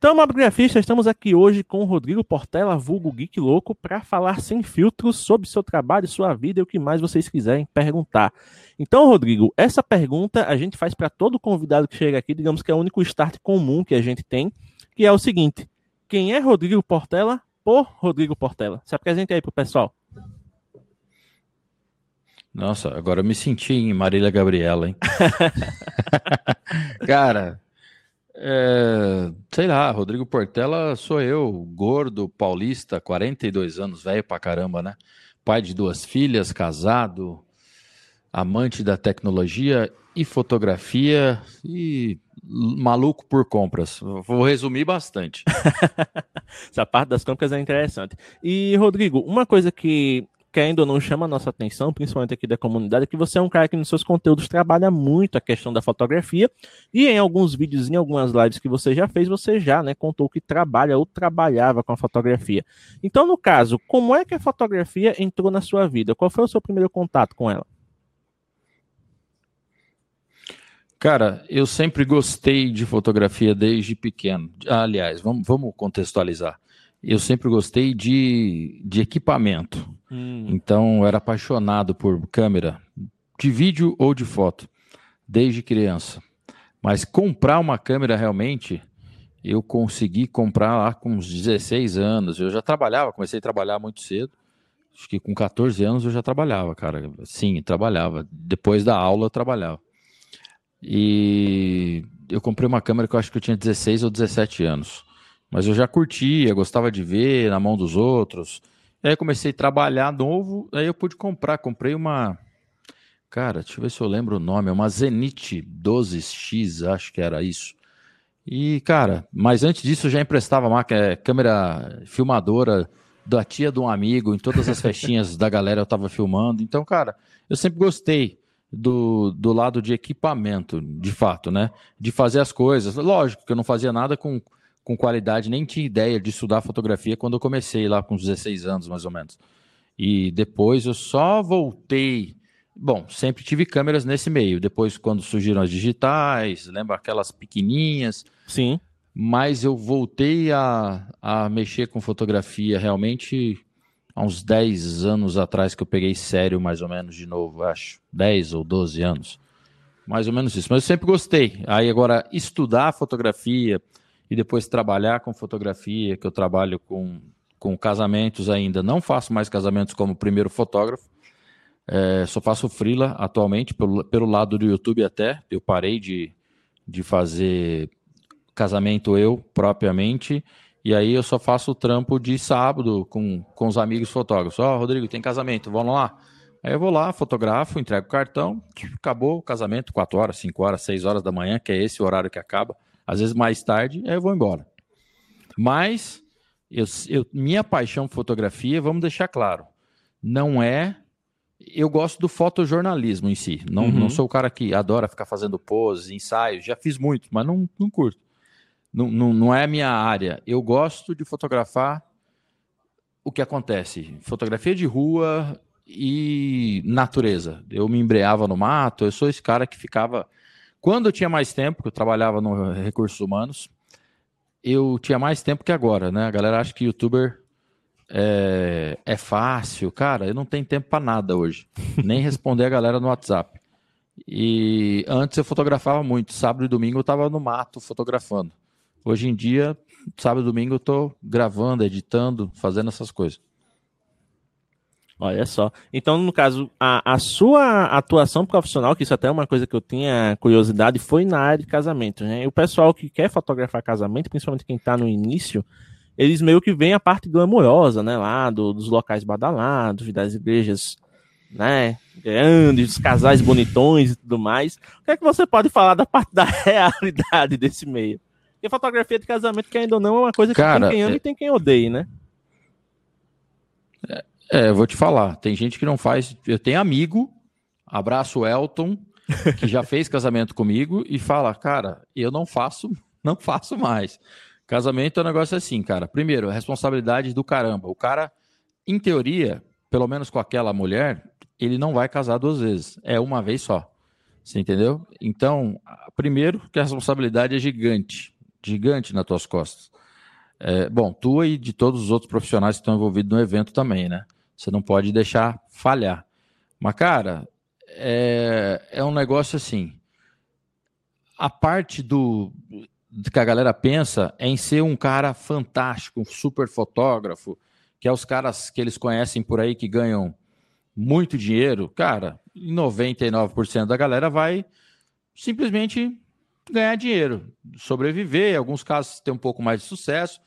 Então, Mobgrafista, estamos aqui hoje com o Rodrigo Portela, vulgo Geek Louco, para falar sem filtros sobre seu trabalho, sua vida e o que mais vocês quiserem perguntar. Então, Rodrigo, essa pergunta a gente faz para todo convidado que chega aqui, digamos que é o único start comum que a gente tem, que é o seguinte: quem é Rodrigo Portela por Rodrigo Portela? Se apresente aí pro pessoal. Nossa, agora eu me senti em Marília Gabriela, hein? Cara, é, sei lá, Rodrigo Portela sou eu, gordo, paulista, 42 anos, velho pra caramba, né? Pai de duas filhas, casado, amante da tecnologia e fotografia e maluco por compras. Vou resumir bastante. Essa parte das compras é interessante. E, Rodrigo, uma coisa que querendo ou não chama a nossa atenção, principalmente aqui da comunidade, é que você é um cara que nos seus conteúdos trabalha muito a questão da fotografia e em alguns vídeos, em algumas lives que você já fez, você já né, contou que trabalha ou trabalhava com a fotografia. Então, no caso, como é que a fotografia entrou na sua vida? Qual foi o seu primeiro contato com ela? Cara, eu sempre gostei de fotografia desde pequeno. Aliás, vamos, vamos contextualizar eu sempre gostei de, de equipamento. Hum. Então, eu era apaixonado por câmera, de vídeo ou de foto, desde criança. Mas comprar uma câmera realmente, eu consegui comprar lá com uns 16 anos. Eu já trabalhava, comecei a trabalhar muito cedo. Acho que com 14 anos eu já trabalhava, cara. Sim, trabalhava. Depois da aula eu trabalhava. E eu comprei uma câmera que eu acho que eu tinha 16 ou 17 anos. Mas eu já curtia, gostava de ver na mão dos outros. Aí comecei a trabalhar novo, aí eu pude comprar. Comprei uma. Cara, deixa eu ver se eu lembro o nome. É uma Zenith 12X, acho que era isso. E, cara, mas antes disso eu já emprestava uma é, câmera filmadora da tia de um amigo, em todas as festinhas da galera eu tava filmando. Então, cara, eu sempre gostei do, do lado de equipamento, de fato, né? De fazer as coisas. Lógico que eu não fazia nada com com qualidade, nem tinha ideia de estudar fotografia quando eu comecei lá com 16 anos, mais ou menos. E depois eu só voltei. Bom, sempre tive câmeras nesse meio. Depois, quando surgiram as digitais, lembra aquelas pequenininhas? Sim. Mas eu voltei a, a mexer com fotografia realmente há uns 10 anos atrás que eu peguei sério, mais ou menos, de novo, acho. 10 ou 12 anos. Mais ou menos isso. Mas eu sempre gostei. Aí agora, estudar fotografia, e depois trabalhar com fotografia, que eu trabalho com, com casamentos ainda. Não faço mais casamentos como primeiro fotógrafo, é, só faço freela atualmente, pelo, pelo lado do YouTube até. Eu parei de, de fazer casamento eu propriamente, e aí eu só faço o trampo de sábado com, com os amigos fotógrafos. Ó, oh, Rodrigo, tem casamento, vamos lá. Aí eu vou lá, fotografo, entrego o cartão, acabou o casamento, 4 horas, 5 horas, 6 horas da manhã, que é esse o horário que acaba às vezes mais tarde, aí eu vou embora. Mas eu, eu, minha paixão por fotografia, vamos deixar claro, não é. Eu gosto do fotojornalismo em si. Não, uhum. não sou o cara que adora ficar fazendo poses, ensaios. Já fiz muito, mas não, não curto. Não, não, não é a minha área. Eu gosto de fotografar o que acontece. Fotografia de rua e natureza. Eu me embreava no mato. Eu sou esse cara que ficava quando eu tinha mais tempo, que eu trabalhava no recursos humanos, eu tinha mais tempo que agora, né? A galera acha que youtuber é, é fácil. Cara, eu não tenho tempo para nada hoje. Nem responder a galera no WhatsApp. E antes eu fotografava muito. Sábado e domingo eu estava no mato fotografando. Hoje em dia, sábado e domingo eu estou gravando, editando, fazendo essas coisas. Olha só. Então, no caso, a, a sua atuação profissional, que isso até é uma coisa que eu tinha curiosidade, foi na área de casamento, né? E o pessoal que quer fotografar casamento, principalmente quem está no início, eles meio que veem a parte glamourosa, né? Lá do, dos locais badalados, das igrejas, né? Grandes, casais bonitões e tudo mais. O que é que você pode falar da parte da realidade desse meio? Porque fotografia de casamento, que ainda não, é uma coisa que Cara, tem quem ama é... e tem quem odeia, né? É, é, eu vou te falar. Tem gente que não faz. Eu tenho amigo, abraço Elton, que já fez casamento comigo e fala, cara, eu não faço, não faço mais. Casamento é um negócio assim, cara. Primeiro, a responsabilidade do caramba. O cara, em teoria, pelo menos com aquela mulher, ele não vai casar duas vezes. É uma vez só. Você entendeu? Então, primeiro, que a responsabilidade é gigante. Gigante nas tuas costas. É, bom, tua e de todos os outros profissionais que estão envolvidos no evento também, né? Você não pode deixar falhar. Mas, cara, é, é um negócio assim. A parte do que a galera pensa é em ser um cara fantástico, um super fotógrafo, que é os caras que eles conhecem por aí que ganham muito dinheiro. Cara, 99% da galera vai simplesmente ganhar dinheiro, sobreviver. Em alguns casos, ter um pouco mais de sucesso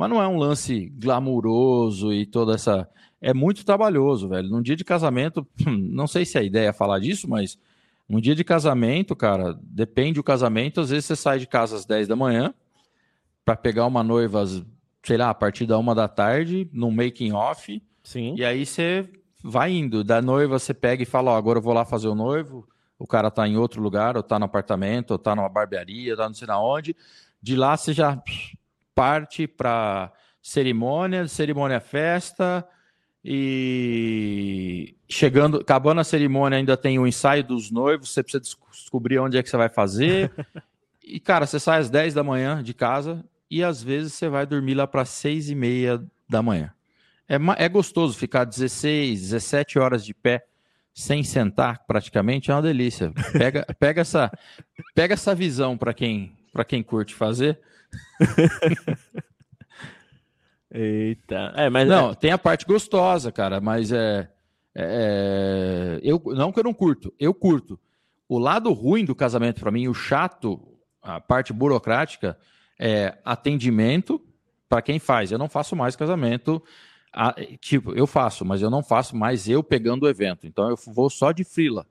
mas não é um lance glamuroso e toda essa. É muito trabalhoso, velho. Num dia de casamento, não sei se a ideia é falar disso, mas num dia de casamento, cara, depende do casamento. Às vezes você sai de casa às 10 da manhã para pegar uma noiva, sei lá, a partir da uma da tarde, num making off. Sim. E aí você vai indo. Da noiva você pega e fala: Ó, agora eu vou lá fazer o noivo. O cara tá em outro lugar, ou tá no apartamento, ou tá numa barbearia, tá não sei na onde. De lá você já parte para cerimônia, cerimônia festa e chegando, acabando a cerimônia ainda tem o ensaio dos noivos, você precisa descobrir onde é que você vai fazer. e cara, você sai às 10 da manhã de casa e às vezes você vai dormir lá para 6 e meia da manhã. É, é gostoso ficar 16, 17 horas de pé sem sentar praticamente, é uma delícia. Pega, pega, essa, pega essa visão para quem, quem curte fazer Eita. É, mas não, é... tem a parte gostosa, cara, mas é, é, é, eu não que eu não curto, eu curto. O lado ruim do casamento para mim, o chato, a parte burocrática é atendimento para quem faz. Eu não faço mais casamento, a, tipo, eu faço, mas eu não faço mais eu pegando o evento. Então eu vou só de frila.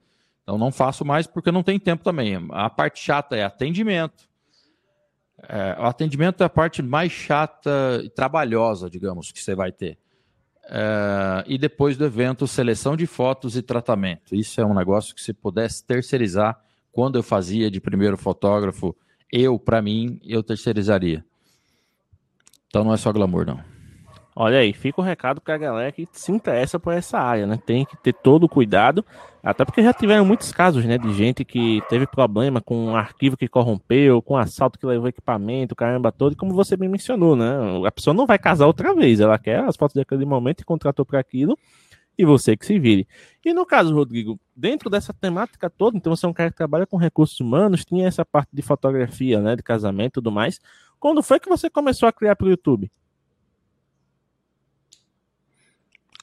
Então não faço mais porque não tem tempo também. A parte chata é atendimento é, o atendimento é a parte mais chata e trabalhosa, digamos, que você vai ter. É, e depois do evento, seleção de fotos e tratamento. Isso é um negócio que se pudesse terceirizar, quando eu fazia de primeiro fotógrafo, eu, para mim, eu terceirizaria. Então não é só glamour, não. Olha aí, fica o recado para a galera que se interessa por essa área, né? Tem que ter todo o cuidado, até porque já tiveram muitos casos, né, de gente que teve problema com um arquivo que corrompeu, com um assalto que levou equipamento, caramba todo, e como você bem mencionou, né? A pessoa não vai casar outra vez, ela quer as fotos daquele momento e contratou para aquilo, e você que se vire. E no caso, Rodrigo, dentro dessa temática toda, então você é um cara que trabalha com recursos humanos, tinha essa parte de fotografia, né, de casamento e tudo mais. Quando foi que você começou a criar para o YouTube?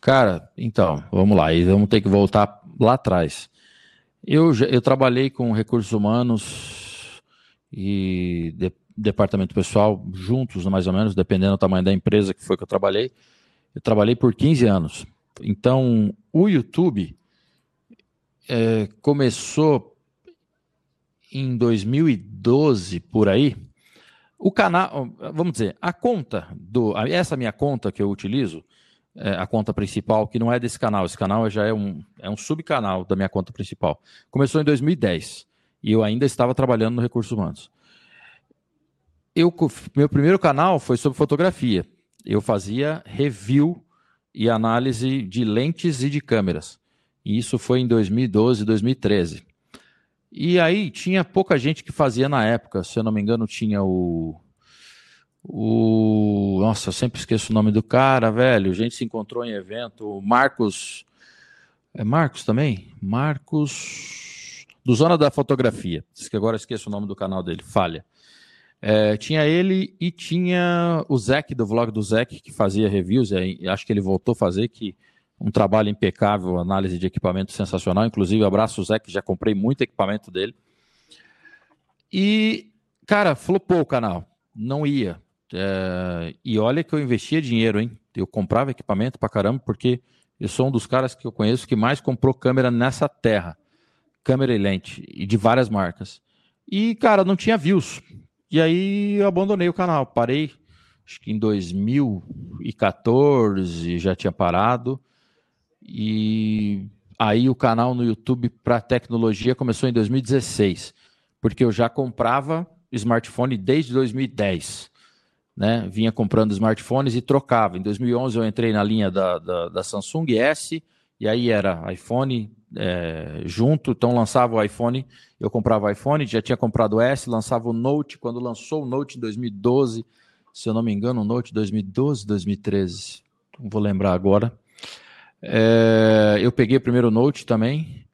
Cara, então, vamos lá, e vamos ter que voltar lá atrás. Eu, eu trabalhei com recursos humanos e de, departamento pessoal juntos, mais ou menos, dependendo do tamanho da empresa que foi que eu trabalhei. Eu trabalhei por 15 anos. Então, o YouTube é, começou em 2012, por aí. O canal, vamos dizer, a conta do. Essa minha conta que eu utilizo, é, a conta principal, que não é desse canal. Esse canal já é um, é um subcanal da minha conta principal. Começou em 2010 e eu ainda estava trabalhando no Recursos Humanos. Eu, meu primeiro canal foi sobre fotografia. Eu fazia review e análise de lentes e de câmeras. E isso foi em 2012, 2013. E aí tinha pouca gente que fazia na época. Se eu não me engano, tinha o o. Nossa, eu sempre esqueço o nome do cara, velho. A gente se encontrou em evento. Marcos. É Marcos também? Marcos. Do Zona da Fotografia. Diz que agora esqueço o nome do canal dele. Falha. É, tinha ele e tinha o Zeke, do vlog do Zeke, que fazia reviews. É, acho que ele voltou a fazer, que um trabalho impecável, análise de equipamento sensacional. Inclusive, abraço o Zeke, já comprei muito equipamento dele. E, cara, flopou o canal. Não ia. É, e olha que eu investia dinheiro, hein? Eu comprava equipamento pra caramba, porque eu sou um dos caras que eu conheço que mais comprou câmera nessa terra. Câmera e lente, e de várias marcas. E, cara, não tinha views. E aí eu abandonei o canal, parei, acho que em 2014 já tinha parado. E aí o canal no YouTube para tecnologia começou em 2016, porque eu já comprava smartphone desde 2010. Né? Vinha comprando smartphones e trocava. Em 2011 eu entrei na linha da, da, da Samsung S, e aí era iPhone é, junto, então lançava o iPhone, eu comprava o iPhone, já tinha comprado o S, lançava o Note, quando lançou o Note em 2012, se eu não me engano, o Note 2012, 2013, não vou lembrar agora. É, eu peguei o primeiro Note também,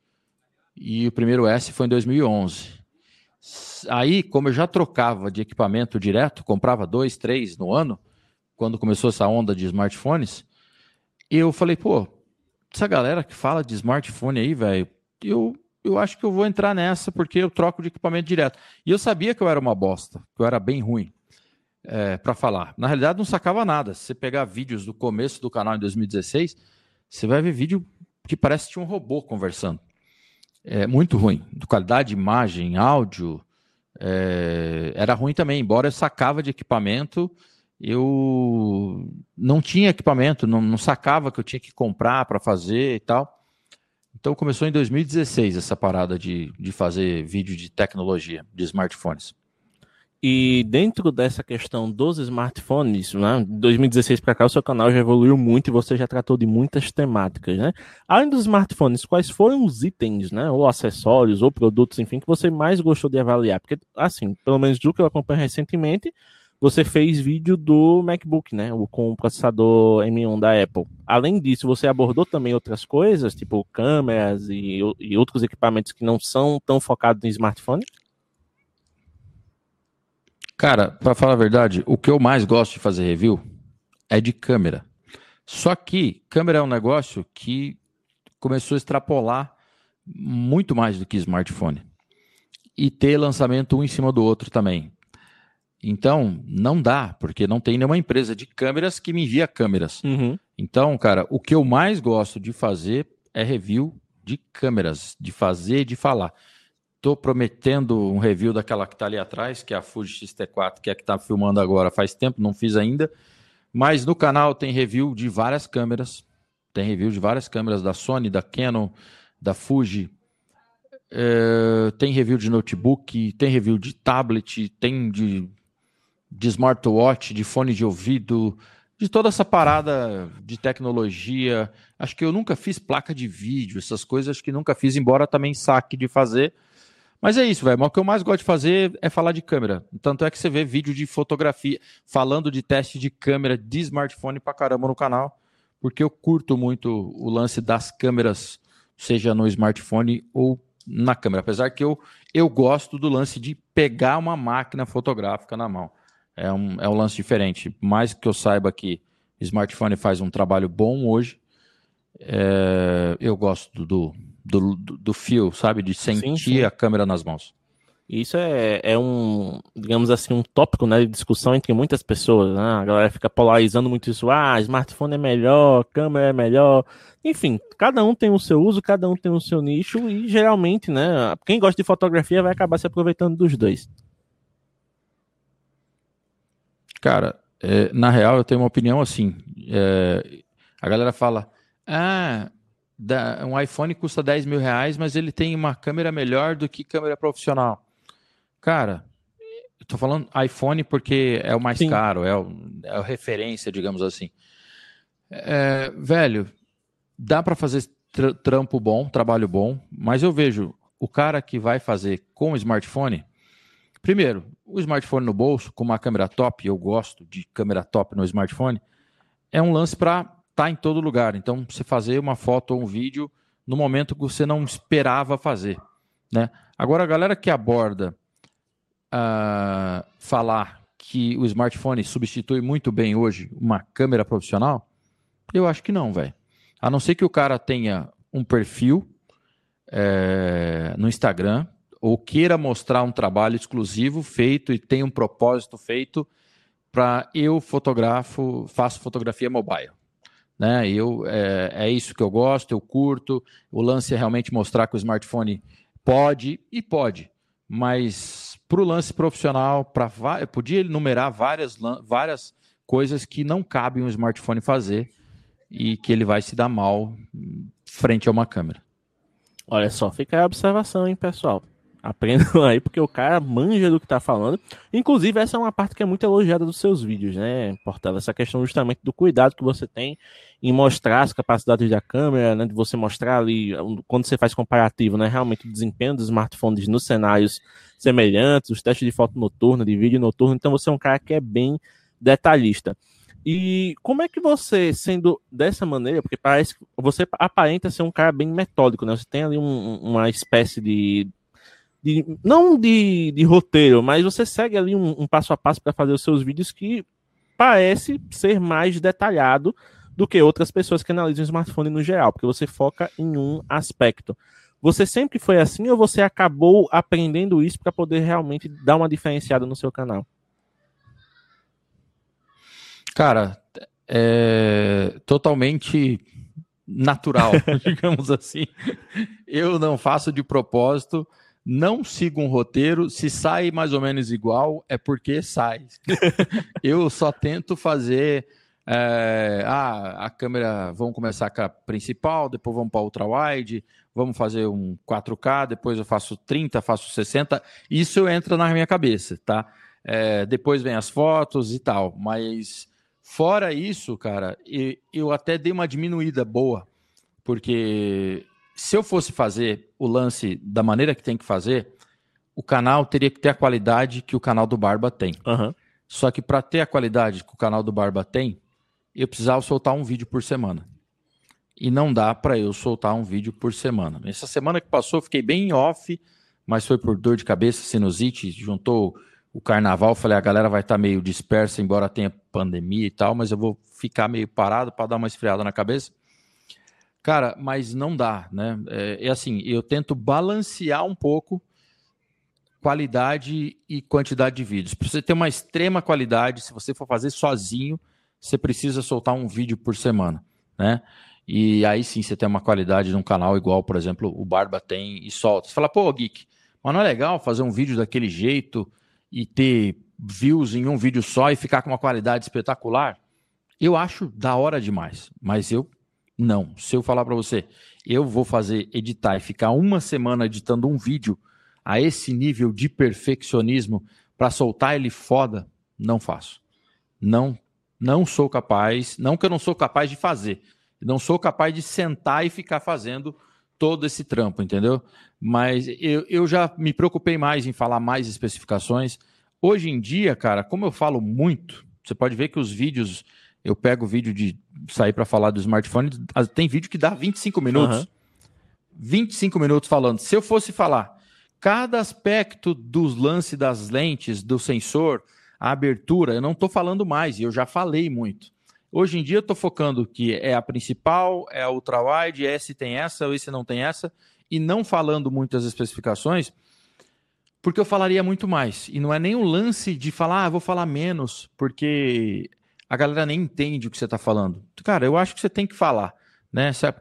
e o primeiro S foi em 2011. Aí, como eu já trocava de equipamento direto, comprava dois, três no ano, quando começou essa onda de smartphones, eu falei, pô, essa galera que fala de smartphone aí, velho, eu, eu acho que eu vou entrar nessa porque eu troco de equipamento direto. E eu sabia que eu era uma bosta, que eu era bem ruim é, para falar. Na realidade, não sacava nada. Se você pegar vídeos do começo do canal em 2016, você vai ver vídeo que parece que tinha um robô conversando. É muito ruim. De qualidade, imagem, áudio. É, era ruim também, embora eu sacava de equipamento eu não tinha equipamento, não, não sacava que eu tinha que comprar para fazer e tal. Então começou em 2016 essa parada de, de fazer vídeo de tecnologia, de smartphones. E dentro dessa questão dos smartphones, né, 2016 para cá o seu canal já evoluiu muito e você já tratou de muitas temáticas, né? Além dos smartphones, quais foram os itens, né, ou acessórios, ou produtos, enfim, que você mais gostou de avaliar? Porque, assim, pelo menos do que eu acompanho recentemente, você fez vídeo do MacBook, né? Com o processador M1 da Apple. Além disso, você abordou também outras coisas, tipo câmeras e, e outros equipamentos que não são tão focados em smartphone? Cara, para falar a verdade, o que eu mais gosto de fazer review é de câmera. Só que câmera é um negócio que começou a extrapolar muito mais do que smartphone. E ter lançamento um em cima do outro também. Então, não dá, porque não tem nenhuma empresa de câmeras que me envia câmeras. Uhum. Então, cara, o que eu mais gosto de fazer é review de câmeras, de fazer e de falar. Estou prometendo um review daquela que está ali atrás, que é a Fuji X-T4, que é a que está filmando agora faz tempo, não fiz ainda. Mas no canal tem review de várias câmeras. Tem review de várias câmeras da Sony, da Canon, da Fuji. É, tem review de notebook, tem review de tablet, tem de de smartwatch, de fone de ouvido, de toda essa parada de tecnologia. Acho que eu nunca fiz placa de vídeo, essas coisas acho que nunca fiz, embora também saque de fazer. Mas é isso, velho. O que eu mais gosto de fazer é falar de câmera. Tanto é que você vê vídeo de fotografia, falando de teste de câmera de smartphone pra caramba no canal, porque eu curto muito o lance das câmeras, seja no smartphone ou na câmera. Apesar que eu, eu gosto do lance de pegar uma máquina fotográfica na mão é um, é um lance diferente. Mais que eu saiba que smartphone faz um trabalho bom hoje, é, eu gosto do, do, do, do, fio, sabe? De sentir sim, sim. a câmera nas mãos. Isso é, é um, digamos assim, um tópico né, de discussão entre muitas pessoas. Né? A galera fica polarizando muito isso. Ah, smartphone é melhor, câmera é melhor. Enfim, cada um tem o seu uso, cada um tem o seu nicho e geralmente, né, quem gosta de fotografia vai acabar se aproveitando dos dois. Cara, é, na real, eu tenho uma opinião assim. É, a galera fala: ah, da, um iPhone custa 10 mil reais, mas ele tem uma câmera melhor do que câmera profissional. Cara, eu tô falando iPhone porque é o mais Sim. caro, é, o, é a referência, digamos assim. É, velho, dá para fazer tr trampo bom, trabalho bom, mas eu vejo o cara que vai fazer com smartphone Primeiro, o smartphone no bolso, com uma câmera top, eu gosto de câmera top no smartphone, é um lance para estar tá em todo lugar. Então, você fazer uma foto ou um vídeo no momento que você não esperava fazer. Né? Agora, a galera que aborda uh, falar que o smartphone substitui muito bem hoje uma câmera profissional, eu acho que não, velho. A não ser que o cara tenha um perfil é, no Instagram ou queira mostrar um trabalho exclusivo feito e tem um propósito feito para eu fotografo, faço fotografia mobile. Né? Eu, é, é, isso que eu gosto, eu curto. O lance é realmente mostrar que o smartphone pode e pode, mas para o lance profissional, para podia enumerar várias, várias coisas que não cabem um smartphone fazer e que ele vai se dar mal frente a uma câmera. Olha só, fica a observação, hein, pessoal. Aprendam aí, porque o cara manja do que tá falando. Inclusive, essa é uma parte que é muito elogiada dos seus vídeos, né, Portela? Essa questão justamente do cuidado que você tem em mostrar as capacidades da câmera, né? De você mostrar ali, quando você faz comparativo, né? Realmente o desempenho dos smartphones nos cenários semelhantes, os testes de foto noturna, de vídeo noturno. Então, você é um cara que é bem detalhista. E como é que você, sendo dessa maneira, porque parece que você aparenta ser um cara bem metódico, né? Você tem ali um, uma espécie de de, não de, de roteiro, mas você segue ali um, um passo a passo para fazer os seus vídeos que parece ser mais detalhado do que outras pessoas que analisam o smartphone no geral, porque você foca em um aspecto. Você sempre foi assim ou você acabou aprendendo isso para poder realmente dar uma diferenciada no seu canal? Cara, é totalmente natural, digamos assim. Eu não faço de propósito não siga um roteiro. Se sai mais ou menos igual, é porque sai. eu só tento fazer. É, ah, a câmera, vamos começar com a principal, depois vamos para ultra wide, vamos fazer um 4K, depois eu faço 30, faço 60. Isso entra na minha cabeça, tá? É, depois vem as fotos e tal, mas fora isso, cara, eu até dei uma diminuída boa, porque se eu fosse fazer o lance da maneira que tem que fazer, o canal teria que ter a qualidade que o canal do Barba tem. Uhum. Só que para ter a qualidade que o canal do Barba tem, eu precisava soltar um vídeo por semana. E não dá para eu soltar um vídeo por semana. Essa semana que passou, eu fiquei bem off, mas foi por dor de cabeça, sinusite, juntou o carnaval, falei, a galera vai estar tá meio dispersa, embora tenha pandemia e tal, mas eu vou ficar meio parado para dar uma esfriada na cabeça. Cara, mas não dá, né? É, é, assim, eu tento balancear um pouco qualidade e quantidade de vídeos. Para você ter uma extrema qualidade, se você for fazer sozinho, você precisa soltar um vídeo por semana, né? E aí sim você tem uma qualidade num canal igual, por exemplo, o Barba tem e solta. Você fala, pô, Geek, mas não é legal fazer um vídeo daquele jeito e ter views em um vídeo só e ficar com uma qualidade espetacular? Eu acho da hora demais, mas eu não. Se eu falar para você, eu vou fazer editar e ficar uma semana editando um vídeo a esse nível de perfeccionismo para soltar ele foda, não faço. Não, não sou capaz, não que eu não sou capaz de fazer. Não sou capaz de sentar e ficar fazendo todo esse trampo, entendeu? Mas eu, eu já me preocupei mais em falar mais especificações. Hoje em dia, cara, como eu falo muito, você pode ver que os vídeos eu pego o vídeo de sair para falar do smartphone, tem vídeo que dá 25 minutos. Uhum. 25 minutos falando. Se eu fosse falar cada aspecto dos lance das lentes, do sensor, a abertura, eu não estou falando mais, e eu já falei muito. Hoje em dia eu estou focando que é a principal, é a ultra-wide, esse tem essa, ou esse não tem essa, e não falando muitas especificações, porque eu falaria muito mais. E não é nem o lance de falar, ah, vou falar menos, porque a galera nem entende o que você está falando. Cara, eu acho que você tem que falar. Né? Se, a,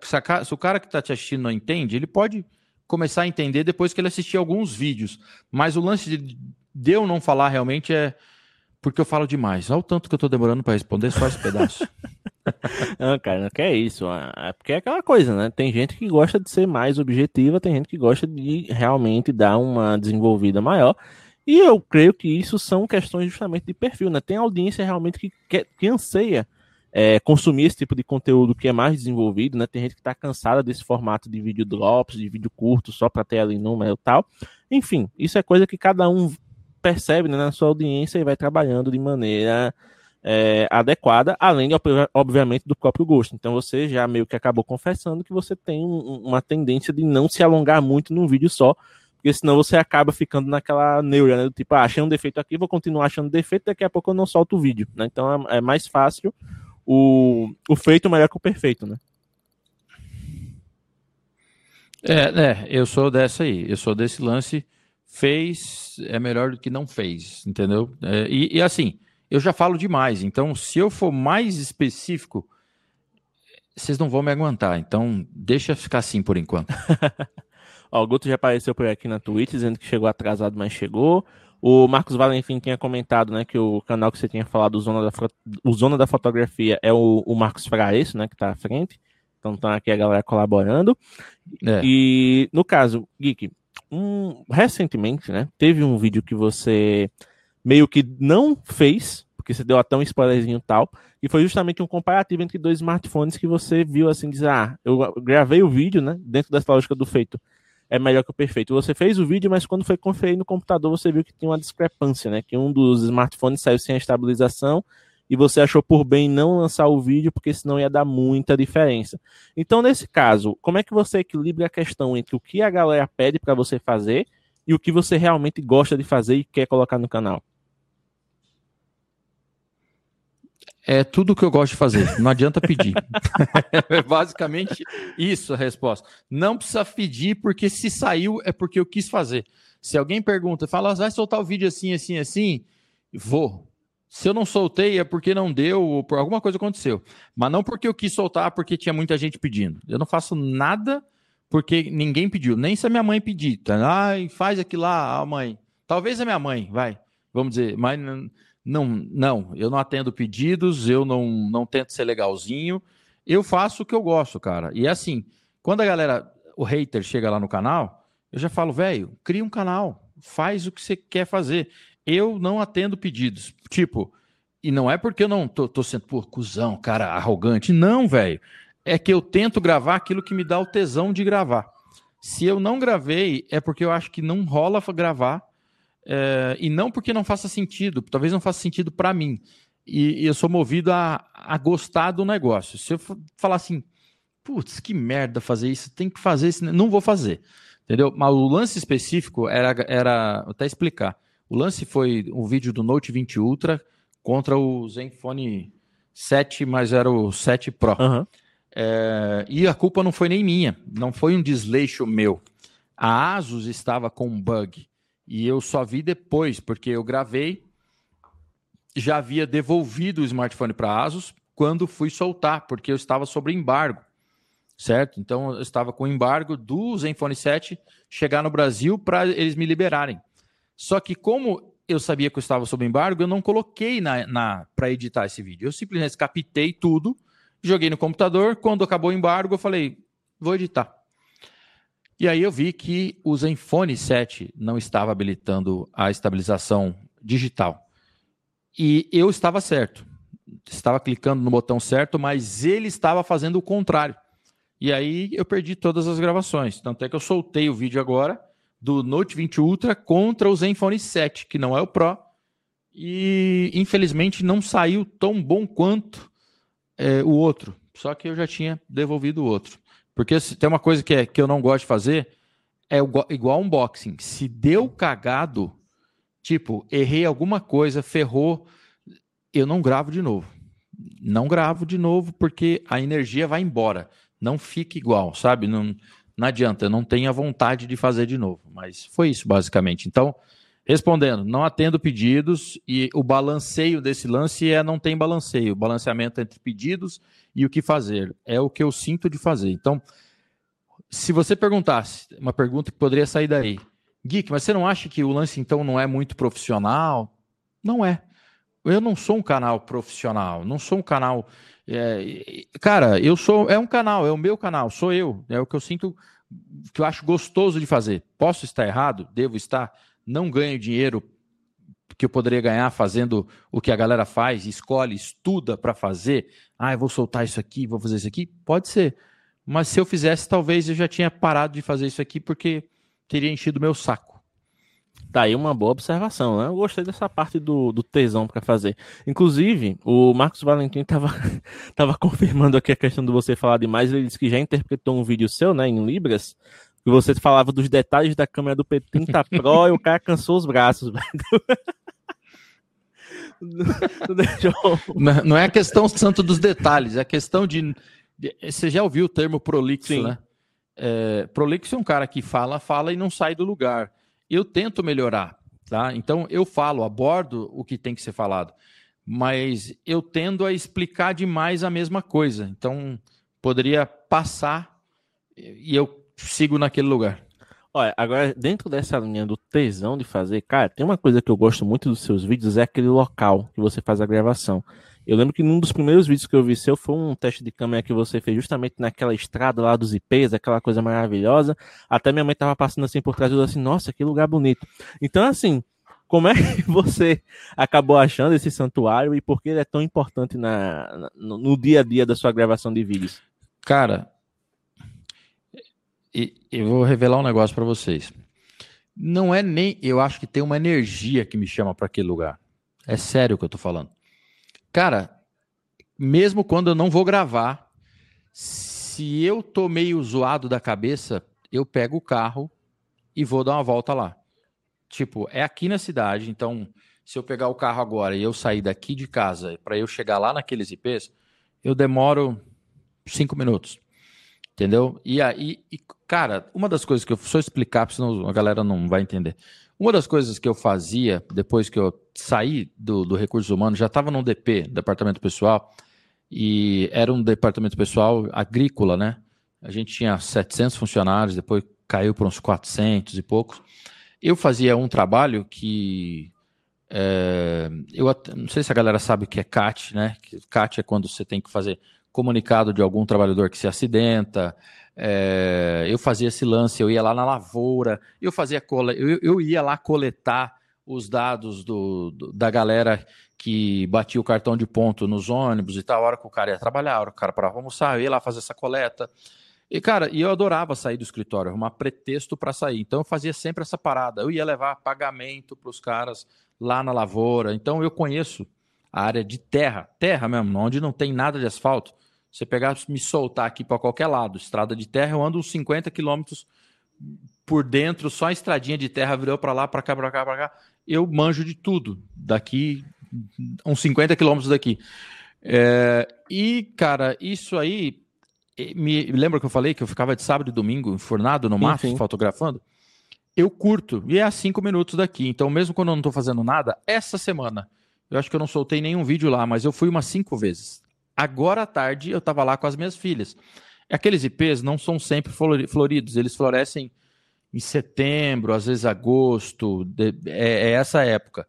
se o cara que está te assistindo não entende, ele pode começar a entender depois que ele assistir alguns vídeos. Mas o lance de, de eu não falar realmente é porque eu falo demais. Olha o tanto que eu estou demorando para responder só esse pedaço. não, cara, não quer isso. É porque é aquela coisa, né? Tem gente que gosta de ser mais objetiva, tem gente que gosta de realmente dar uma desenvolvida maior. E eu creio que isso são questões justamente de perfil, né? Tem audiência realmente que, quer, que anseia é, consumir esse tipo de conteúdo que é mais desenvolvido, né? Tem gente que está cansada desse formato de vídeo drops, de vídeo curto, só para ter ali número e tal. Enfim, isso é coisa que cada um percebe né, na sua audiência e vai trabalhando de maneira é, adequada, além, obviamente, do próprio gosto. Então você já meio que acabou confessando que você tem um, uma tendência de não se alongar muito num vídeo só, porque senão você acaba ficando naquela neura, né? Tipo, ah, achei um defeito aqui, vou continuar achando defeito, daqui a pouco eu não solto o vídeo, né? Então é, é mais fácil o, o feito melhor que o perfeito, né? É, é, eu sou dessa aí, eu sou desse lance, fez é melhor do que não fez, entendeu? É, e, e assim, eu já falo demais, então se eu for mais específico, vocês não vão me aguentar, então deixa ficar assim por enquanto. Ó, o Guto já apareceu por aqui na Twitch, dizendo que chegou atrasado, mas chegou. O Marcos Valentim tinha comentado, né, que o canal que você tinha falado, o Zona da, o Zona da Fotografia, é o, o Marcos Fraes, né, que tá à frente. Então tá aqui a galera colaborando. É. E no caso, Geek, um, recentemente, né, teve um vídeo que você meio que não fez, porque você deu até um spoilerzinho tal, e foi justamente um comparativo entre dois smartphones que você viu assim, dizer, ah, eu gravei o vídeo, né, dentro dessa lógica do feito, é melhor que o perfeito. Você fez o vídeo, mas quando foi conferir no computador, você viu que tinha uma discrepância, né, que um dos smartphones saiu sem a estabilização e você achou por bem não lançar o vídeo, porque senão ia dar muita diferença. Então, nesse caso, como é que você equilibra a questão entre o que a galera pede para você fazer e o que você realmente gosta de fazer e quer colocar no canal? É tudo o que eu gosto de fazer, não adianta pedir. é basicamente isso a resposta. Não precisa pedir, porque se saiu é porque eu quis fazer. Se alguém pergunta, fala, vai soltar o vídeo assim, assim, assim, vou. Se eu não soltei é porque não deu, ou por alguma coisa aconteceu. Mas não porque eu quis soltar, porque tinha muita gente pedindo. Eu não faço nada porque ninguém pediu, nem se a minha mãe pedir. Tá? Ai, faz aquilo lá, a mãe. Talvez a minha mãe, vai, vamos dizer, mas não, não, eu não atendo pedidos, eu não, não tento ser legalzinho, eu faço o que eu gosto, cara. E é assim, quando a galera, o hater chega lá no canal, eu já falo, velho, cria um canal, faz o que você quer fazer. Eu não atendo pedidos. Tipo, e não é porque eu não tô, tô sendo, pô, cuzão, cara arrogante. Não, velho. É que eu tento gravar aquilo que me dá o tesão de gravar. Se eu não gravei, é porque eu acho que não rola gravar é, e não porque não faça sentido, talvez não faça sentido para mim. E, e, eu sou movido a, a gostar do negócio. Se eu falar assim, putz, que merda fazer isso, tem que fazer isso, não vou fazer. Entendeu? Mas o lance específico era, era vou até explicar. O lance foi um vídeo do Note 20 Ultra contra o Zenfone 7, mas era o 7 Pro. Uhum. É, e a culpa não foi nem minha, não foi um desleixo meu. A Asus estava com um bug. E eu só vi depois, porque eu gravei, já havia devolvido o smartphone para a Asus quando fui soltar, porque eu estava sob embargo, certo? Então eu estava com embargo do Zenfone 7 chegar no Brasil para eles me liberarem. Só que como eu sabia que eu estava sob embargo, eu não coloquei na, na para editar esse vídeo. Eu simplesmente captei tudo, joguei no computador. Quando acabou o embargo, eu falei, vou editar. E aí eu vi que o Zenfone 7 não estava habilitando a estabilização digital. E eu estava certo. Estava clicando no botão certo, mas ele estava fazendo o contrário. E aí eu perdi todas as gravações. Tanto é que eu soltei o vídeo agora do Note 20 Ultra contra o Zenfone 7, que não é o Pro. E infelizmente não saiu tão bom quanto é, o outro. Só que eu já tinha devolvido o outro. Porque se tem uma coisa que, é, que eu não gosto de fazer, é igual unboxing. Se deu cagado, tipo, errei alguma coisa, ferrou, eu não gravo de novo. Não gravo de novo porque a energia vai embora. Não fica igual, sabe? Não, não adianta, eu não tenho a vontade de fazer de novo. Mas foi isso, basicamente. Então, respondendo, não atendo pedidos e o balanceio desse lance é não tem balanceio. Balanceamento entre pedidos e o que fazer. É o que eu sinto de fazer. Então, se você perguntasse, uma pergunta que poderia sair daí, Geek, mas você não acha que o lance então não é muito profissional? Não é. Eu não sou um canal profissional, não sou um canal. É, cara, eu sou. É um canal, é o meu canal, sou eu. É o que eu sinto, que eu acho gostoso de fazer. Posso estar errado? Devo estar. Não ganho dinheiro que eu poderia ganhar fazendo o que a galera faz, escolhe, estuda para fazer. Ah, eu vou soltar isso aqui, vou fazer isso aqui. Pode ser. Mas se eu fizesse, talvez eu já tinha parado de fazer isso aqui porque teria enchido meu saco. Tá aí uma boa observação, né? Eu gostei dessa parte do, do tesão para fazer. Inclusive, o Marcos Valentim tava, tava confirmando aqui a questão de você falar demais. Ele disse que já interpretou um vídeo seu, né, em Libras, que você falava dos detalhes da câmera do P30 Pro e o cara cansou os braços, velho. Não, não é a questão tanto dos detalhes, é a questão de. Você já ouviu o termo prolixo, Sim. né? É, prolixo é um cara que fala, fala e não sai do lugar. Eu tento melhorar, tá? Então eu falo, abordo o que tem que ser falado, mas eu tendo a explicar demais a mesma coisa. Então poderia passar e eu sigo naquele lugar. Olha, agora, dentro dessa linha do tesão de fazer, cara, tem uma coisa que eu gosto muito dos seus vídeos, é aquele local que você faz a gravação. Eu lembro que num dos primeiros vídeos que eu vi seu foi um teste de câmera que você fez justamente naquela estrada lá dos IPs, aquela coisa maravilhosa. Até minha mãe tava passando assim por trás e assim, nossa, que lugar bonito. Então, assim, como é que você acabou achando esse santuário e por que ele é tão importante na, no dia a dia da sua gravação de vídeos? Cara, eu vou revelar um negócio para vocês. Não é nem. Eu acho que tem uma energia que me chama para aquele lugar. É sério o que eu tô falando. Cara, mesmo quando eu não vou gravar, se eu tô meio zoado da cabeça, eu pego o carro e vou dar uma volta lá. Tipo, é aqui na cidade, então se eu pegar o carro agora e eu sair daqui de casa para eu chegar lá naqueles IPs, eu demoro cinco minutos. Entendeu? E aí, e, cara, uma das coisas que eu só explicar, senão a galera não vai entender. Uma das coisas que eu fazia depois que eu saí do, do Recursos Humanos, já estava no DP, Departamento Pessoal, e era um departamento pessoal agrícola, né? A gente tinha 700 funcionários, depois caiu para uns 400 e poucos. Eu fazia um trabalho que é, eu não sei se a galera sabe o que é CAT, né? CAT é quando você tem que fazer comunicado de algum trabalhador que se acidenta, é, eu fazia esse lance, eu ia lá na lavoura, eu fazia eu, eu ia lá coletar os dados do, do, da galera que batia o cartão de ponto nos ônibus e tal, a hora que o cara ia trabalhar, a hora que o cara parava almoçar, eu ia lá fazer essa coleta. E, cara, eu adorava sair do escritório, arrumar pretexto para sair. Então eu fazia sempre essa parada. Eu ia levar pagamento para os caras lá na lavoura. Então eu conheço a área de terra, terra mesmo, onde não tem nada de asfalto. Você pegar, me soltar aqui para qualquer lado, estrada de terra, eu ando uns 50 quilômetros por dentro, só a estradinha de terra virou para lá, para cá, para cá, para cá. Eu manjo de tudo, daqui, uns 50 quilômetros daqui. É, e, cara, isso aí, me lembra que eu falei que eu ficava de sábado e domingo enfurnado no mato, fotografando? Eu curto, e é a cinco minutos daqui. Então, mesmo quando eu não estou fazendo nada, essa semana, eu acho que eu não soltei nenhum vídeo lá, mas eu fui umas cinco vezes. Agora à tarde eu estava lá com as minhas filhas. Aqueles IPs não são sempre floridos, eles florescem em setembro, às vezes agosto, é, é essa época.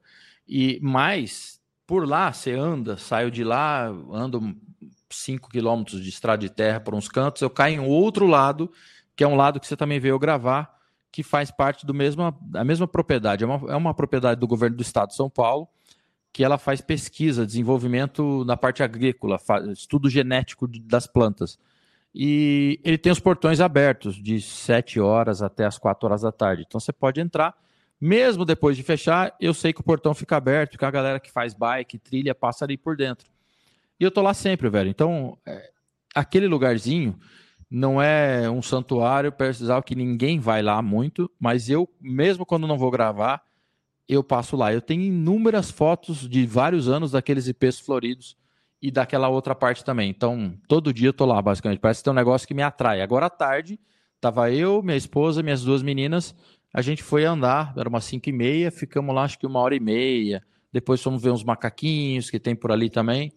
E mais por lá você anda, saio de lá, ando 5 quilômetros de estrada de terra por uns cantos, eu caio em outro lado, que é um lado que você também veio gravar, que faz parte do mesmo, da mesma propriedade. É uma, é uma propriedade do governo do estado de São Paulo, que ela faz pesquisa, desenvolvimento na parte agrícola, estudo genético das plantas. E ele tem os portões abertos de 7 horas até as 4 horas da tarde. Então você pode entrar, mesmo depois de fechar, eu sei que o portão fica aberto, que a galera que faz bike, trilha, passa ali por dentro. E eu tô lá sempre, velho. Então, é, aquele lugarzinho não é um santuário precisar que ninguém vai lá muito, mas eu, mesmo quando não vou gravar, eu passo lá. Eu tenho inúmeras fotos de vários anos daqueles IPs floridos e daquela outra parte também. Então, todo dia eu tô lá, basicamente. Parece que tem um negócio que me atrai. Agora à tarde, tava eu, minha esposa, minhas duas meninas, a gente foi andar, era umas 5 e meia, ficamos lá acho que uma hora e meia. Depois fomos ver uns macaquinhos que tem por ali também.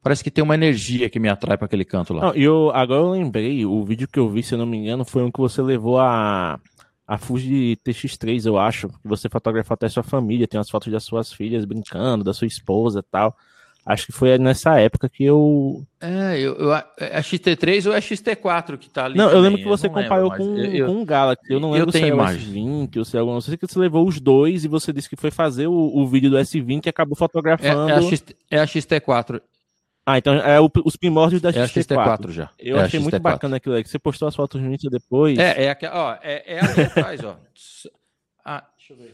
Parece que tem uma energia que me atrai para aquele canto lá. Não, eu, agora eu lembrei, o vídeo que eu vi, se eu não me engano, foi um que você levou a a Fuji TX3, eu acho, que você fotografou até sua família, tem umas fotos das suas filhas brincando, da sua esposa e tal. Acho que foi nessa época que eu. É, eu, eu, é a XT3 ou é a XT4 que tá ali. Não, também. eu lembro que você comparou lembro, com, eu, com um Galaxy. Eu não lembro eu se era o S20 ou se é alguma. Não sei que você levou os dois e você disse que foi fazer o, o vídeo do S20 e acabou fotografando. É, é, a, é a XT4. Ah, então é o, os primórdios da XT4. É a XT4 já. Eu é achei muito bacana aquilo aí, que você postou as fotos no depois. É, é, aqui, ó, é, é ali atrás, ó. Ah, deixa eu ver.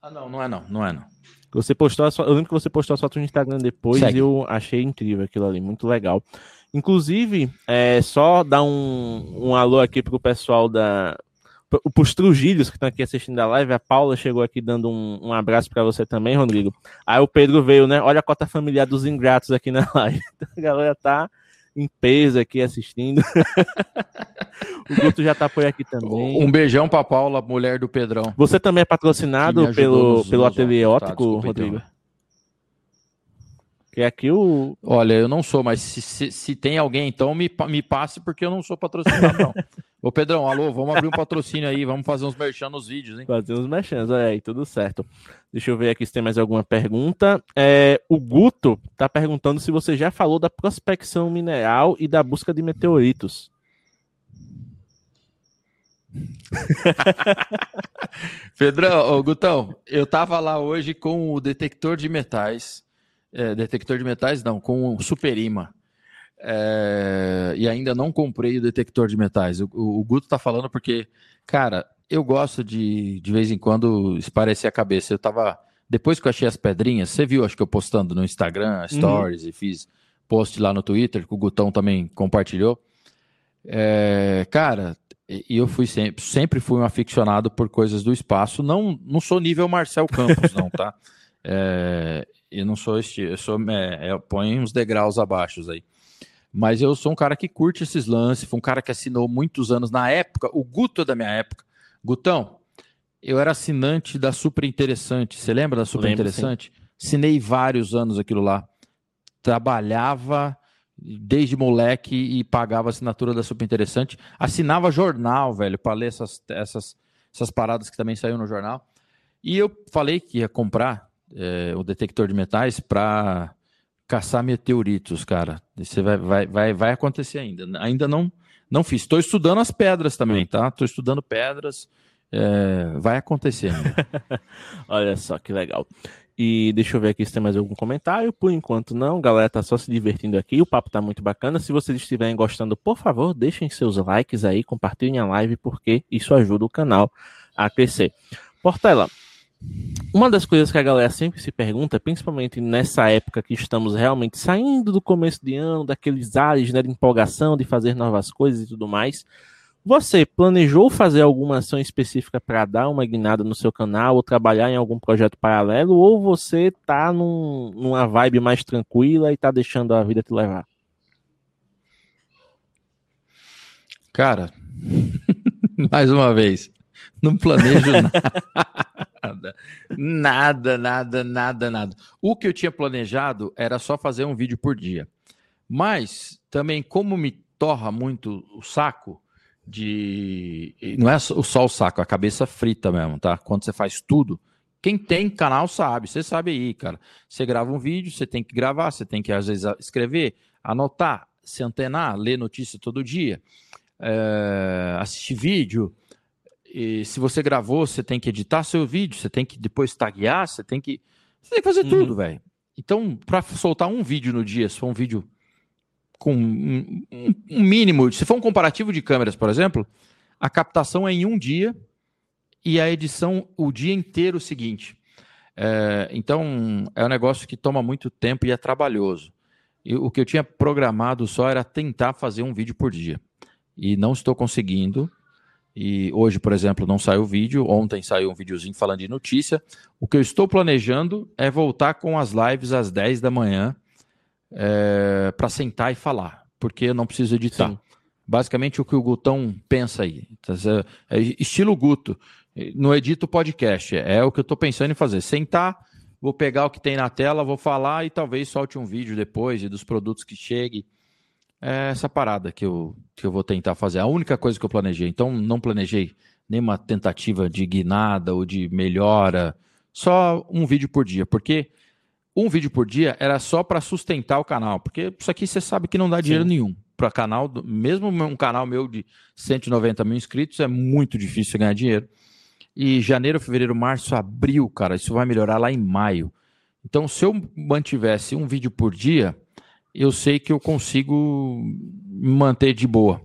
Ah, não, não é não, não é não. Você postou, eu lembro que você postou as fotos no Instagram depois Segue. e eu achei incrível aquilo ali, muito legal. Inclusive, é, só dar um, um alô aqui pro pessoal da, os Trujilhos que estão aqui assistindo a live, a Paula chegou aqui dando um, um abraço para você também, Rodrigo. Aí o Pedro veio, né? Olha a cota familiar dos ingratos aqui na live. Então, a galera tá em peso aqui assistindo. o Guto já tá por aqui também. Um beijão pra Paula, mulher do Pedrão. Você também é patrocinado pelo, pelo Ateliê Ótico, tá, Rodrigo? Que é aqui o. Olha, eu não sou, mas se, se, se, tem alguém, então me, me passe, porque eu não sou patrocinado, não. Ô, Pedrão, alô, vamos abrir um patrocínio aí, vamos fazer uns merchan nos vídeos, hein? Fazer uns merchans, olha aí, tudo certo. Deixa eu ver aqui se tem mais alguma pergunta. É, o Guto tá perguntando se você já falou da prospecção mineral e da busca de meteoritos. Pedrão, ô, Gutão, eu tava lá hoje com o detector de metais. É, detector de metais, não, com o Super Ima. É, e ainda não comprei o detector de metais. O, o, o Guto tá falando porque, cara, eu gosto de, de vez em quando, esparecer a cabeça. Eu tava. Depois que eu achei as pedrinhas, você viu, acho que eu postando no Instagram, uhum. Stories, uhum. e fiz post lá no Twitter, que o Gutão também compartilhou. É, cara, e eu fui sempre, sempre fui um aficionado por coisas do espaço. Não, não sou nível Marcel Campos, não, tá? É, eu não sou este, eu sou, é, eu ponho uns degraus abaixo aí. Mas eu sou um cara que curte esses lances, foi um cara que assinou muitos anos na época, o Guto é da minha época. Gutão, eu era assinante da Super Interessante. Você lembra da Super Lembro, Interessante? Sim. Assinei vários anos aquilo lá. Trabalhava desde moleque e pagava a assinatura da Super Interessante. Assinava jornal, velho, para ler essas, essas, essas paradas que também saíram no jornal. E eu falei que ia comprar é, o detector de metais para caçar meteoritos, cara. Isso vai, vai, vai, vai acontecer ainda. Ainda não, não fiz. Estou estudando as pedras também, tá? Estou estudando pedras. É, vai acontecer Olha só que legal. E deixa eu ver aqui se tem mais algum comentário. Por enquanto não, galera tá só se divertindo aqui. O papo tá muito bacana. Se vocês estiverem gostando, por favor, deixem seus likes aí, compartilhem a live, porque isso ajuda o canal a crescer. Portela, uma das coisas que a galera sempre se pergunta, principalmente nessa época que estamos realmente saindo do começo de ano, daqueles ares né, de empolgação, de fazer novas coisas e tudo mais. Você planejou fazer alguma ação específica para dar uma guinada no seu canal ou trabalhar em algum projeto paralelo? Ou você tá num, numa vibe mais tranquila e tá deixando a vida te levar? Cara, mais uma vez, não planejo nada. Nada, nada, nada, nada. O que eu tinha planejado era só fazer um vídeo por dia. Mas também, como me torra muito o saco de. Não é só o saco, a cabeça frita mesmo, tá? Quando você faz tudo. Quem tem canal sabe, você sabe aí, cara. Você grava um vídeo, você tem que gravar, você tem que, às vezes, escrever, anotar, se antenar, ler notícia todo dia, é, assistir vídeo, e se você gravou, você tem que editar seu vídeo, você tem que depois taguear, você tem que. Você tem que fazer uhum. tudo, velho. Então, para soltar um vídeo no dia, se for um vídeo com um, um, mínimo, se for um comparativo de câmeras, por exemplo, a captação é em um dia e a edição o dia inteiro seguinte. É, então, é um negócio que toma muito tempo e é trabalhoso. E o que eu tinha programado só era tentar fazer um vídeo por dia. E não estou conseguindo. E hoje, por exemplo, não saiu vídeo. Ontem saiu um videozinho falando de notícia. O que eu estou planejando é voltar com as lives às 10 da manhã é, para sentar e falar, porque eu não preciso editar. Sim. Basicamente o que o Gutão pensa aí. Tá é estilo Guto. No edito podcast. É o que eu estou pensando em fazer. Sentar, vou pegar o que tem na tela, vou falar e talvez solte um vídeo depois e dos produtos que chegue é essa parada que eu, que eu vou tentar fazer. A única coisa que eu planejei. Então, não planejei nenhuma tentativa de guinada ou de melhora. Só um vídeo por dia. Porque um vídeo por dia era só para sustentar o canal. Porque isso aqui você sabe que não dá dinheiro Sim. nenhum. Para canal, mesmo um canal meu de 190 mil inscritos, é muito difícil ganhar dinheiro. E janeiro, fevereiro, março, abril, cara, isso vai melhorar lá em maio. Então, se eu mantivesse um vídeo por dia, eu sei que eu consigo me manter de boa.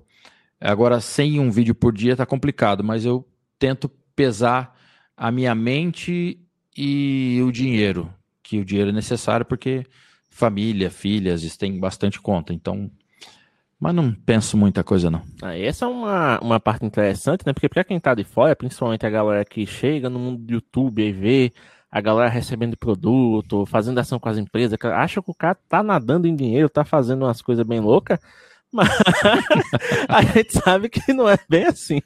Agora, sem um vídeo por dia tá complicado, mas eu tento pesar a minha mente e o dinheiro, que o dinheiro é necessário porque família, filhas, tem bastante conta, então. Mas não penso muita coisa, não. Ah, essa é uma, uma parte interessante, né? Porque para quem tá de fora, principalmente a galera que chega no mundo do YouTube e vê a galera recebendo produto, fazendo ação com as empresas, acha que o cara tá nadando em dinheiro, tá fazendo umas coisas bem loucas, mas a gente sabe que não é bem assim.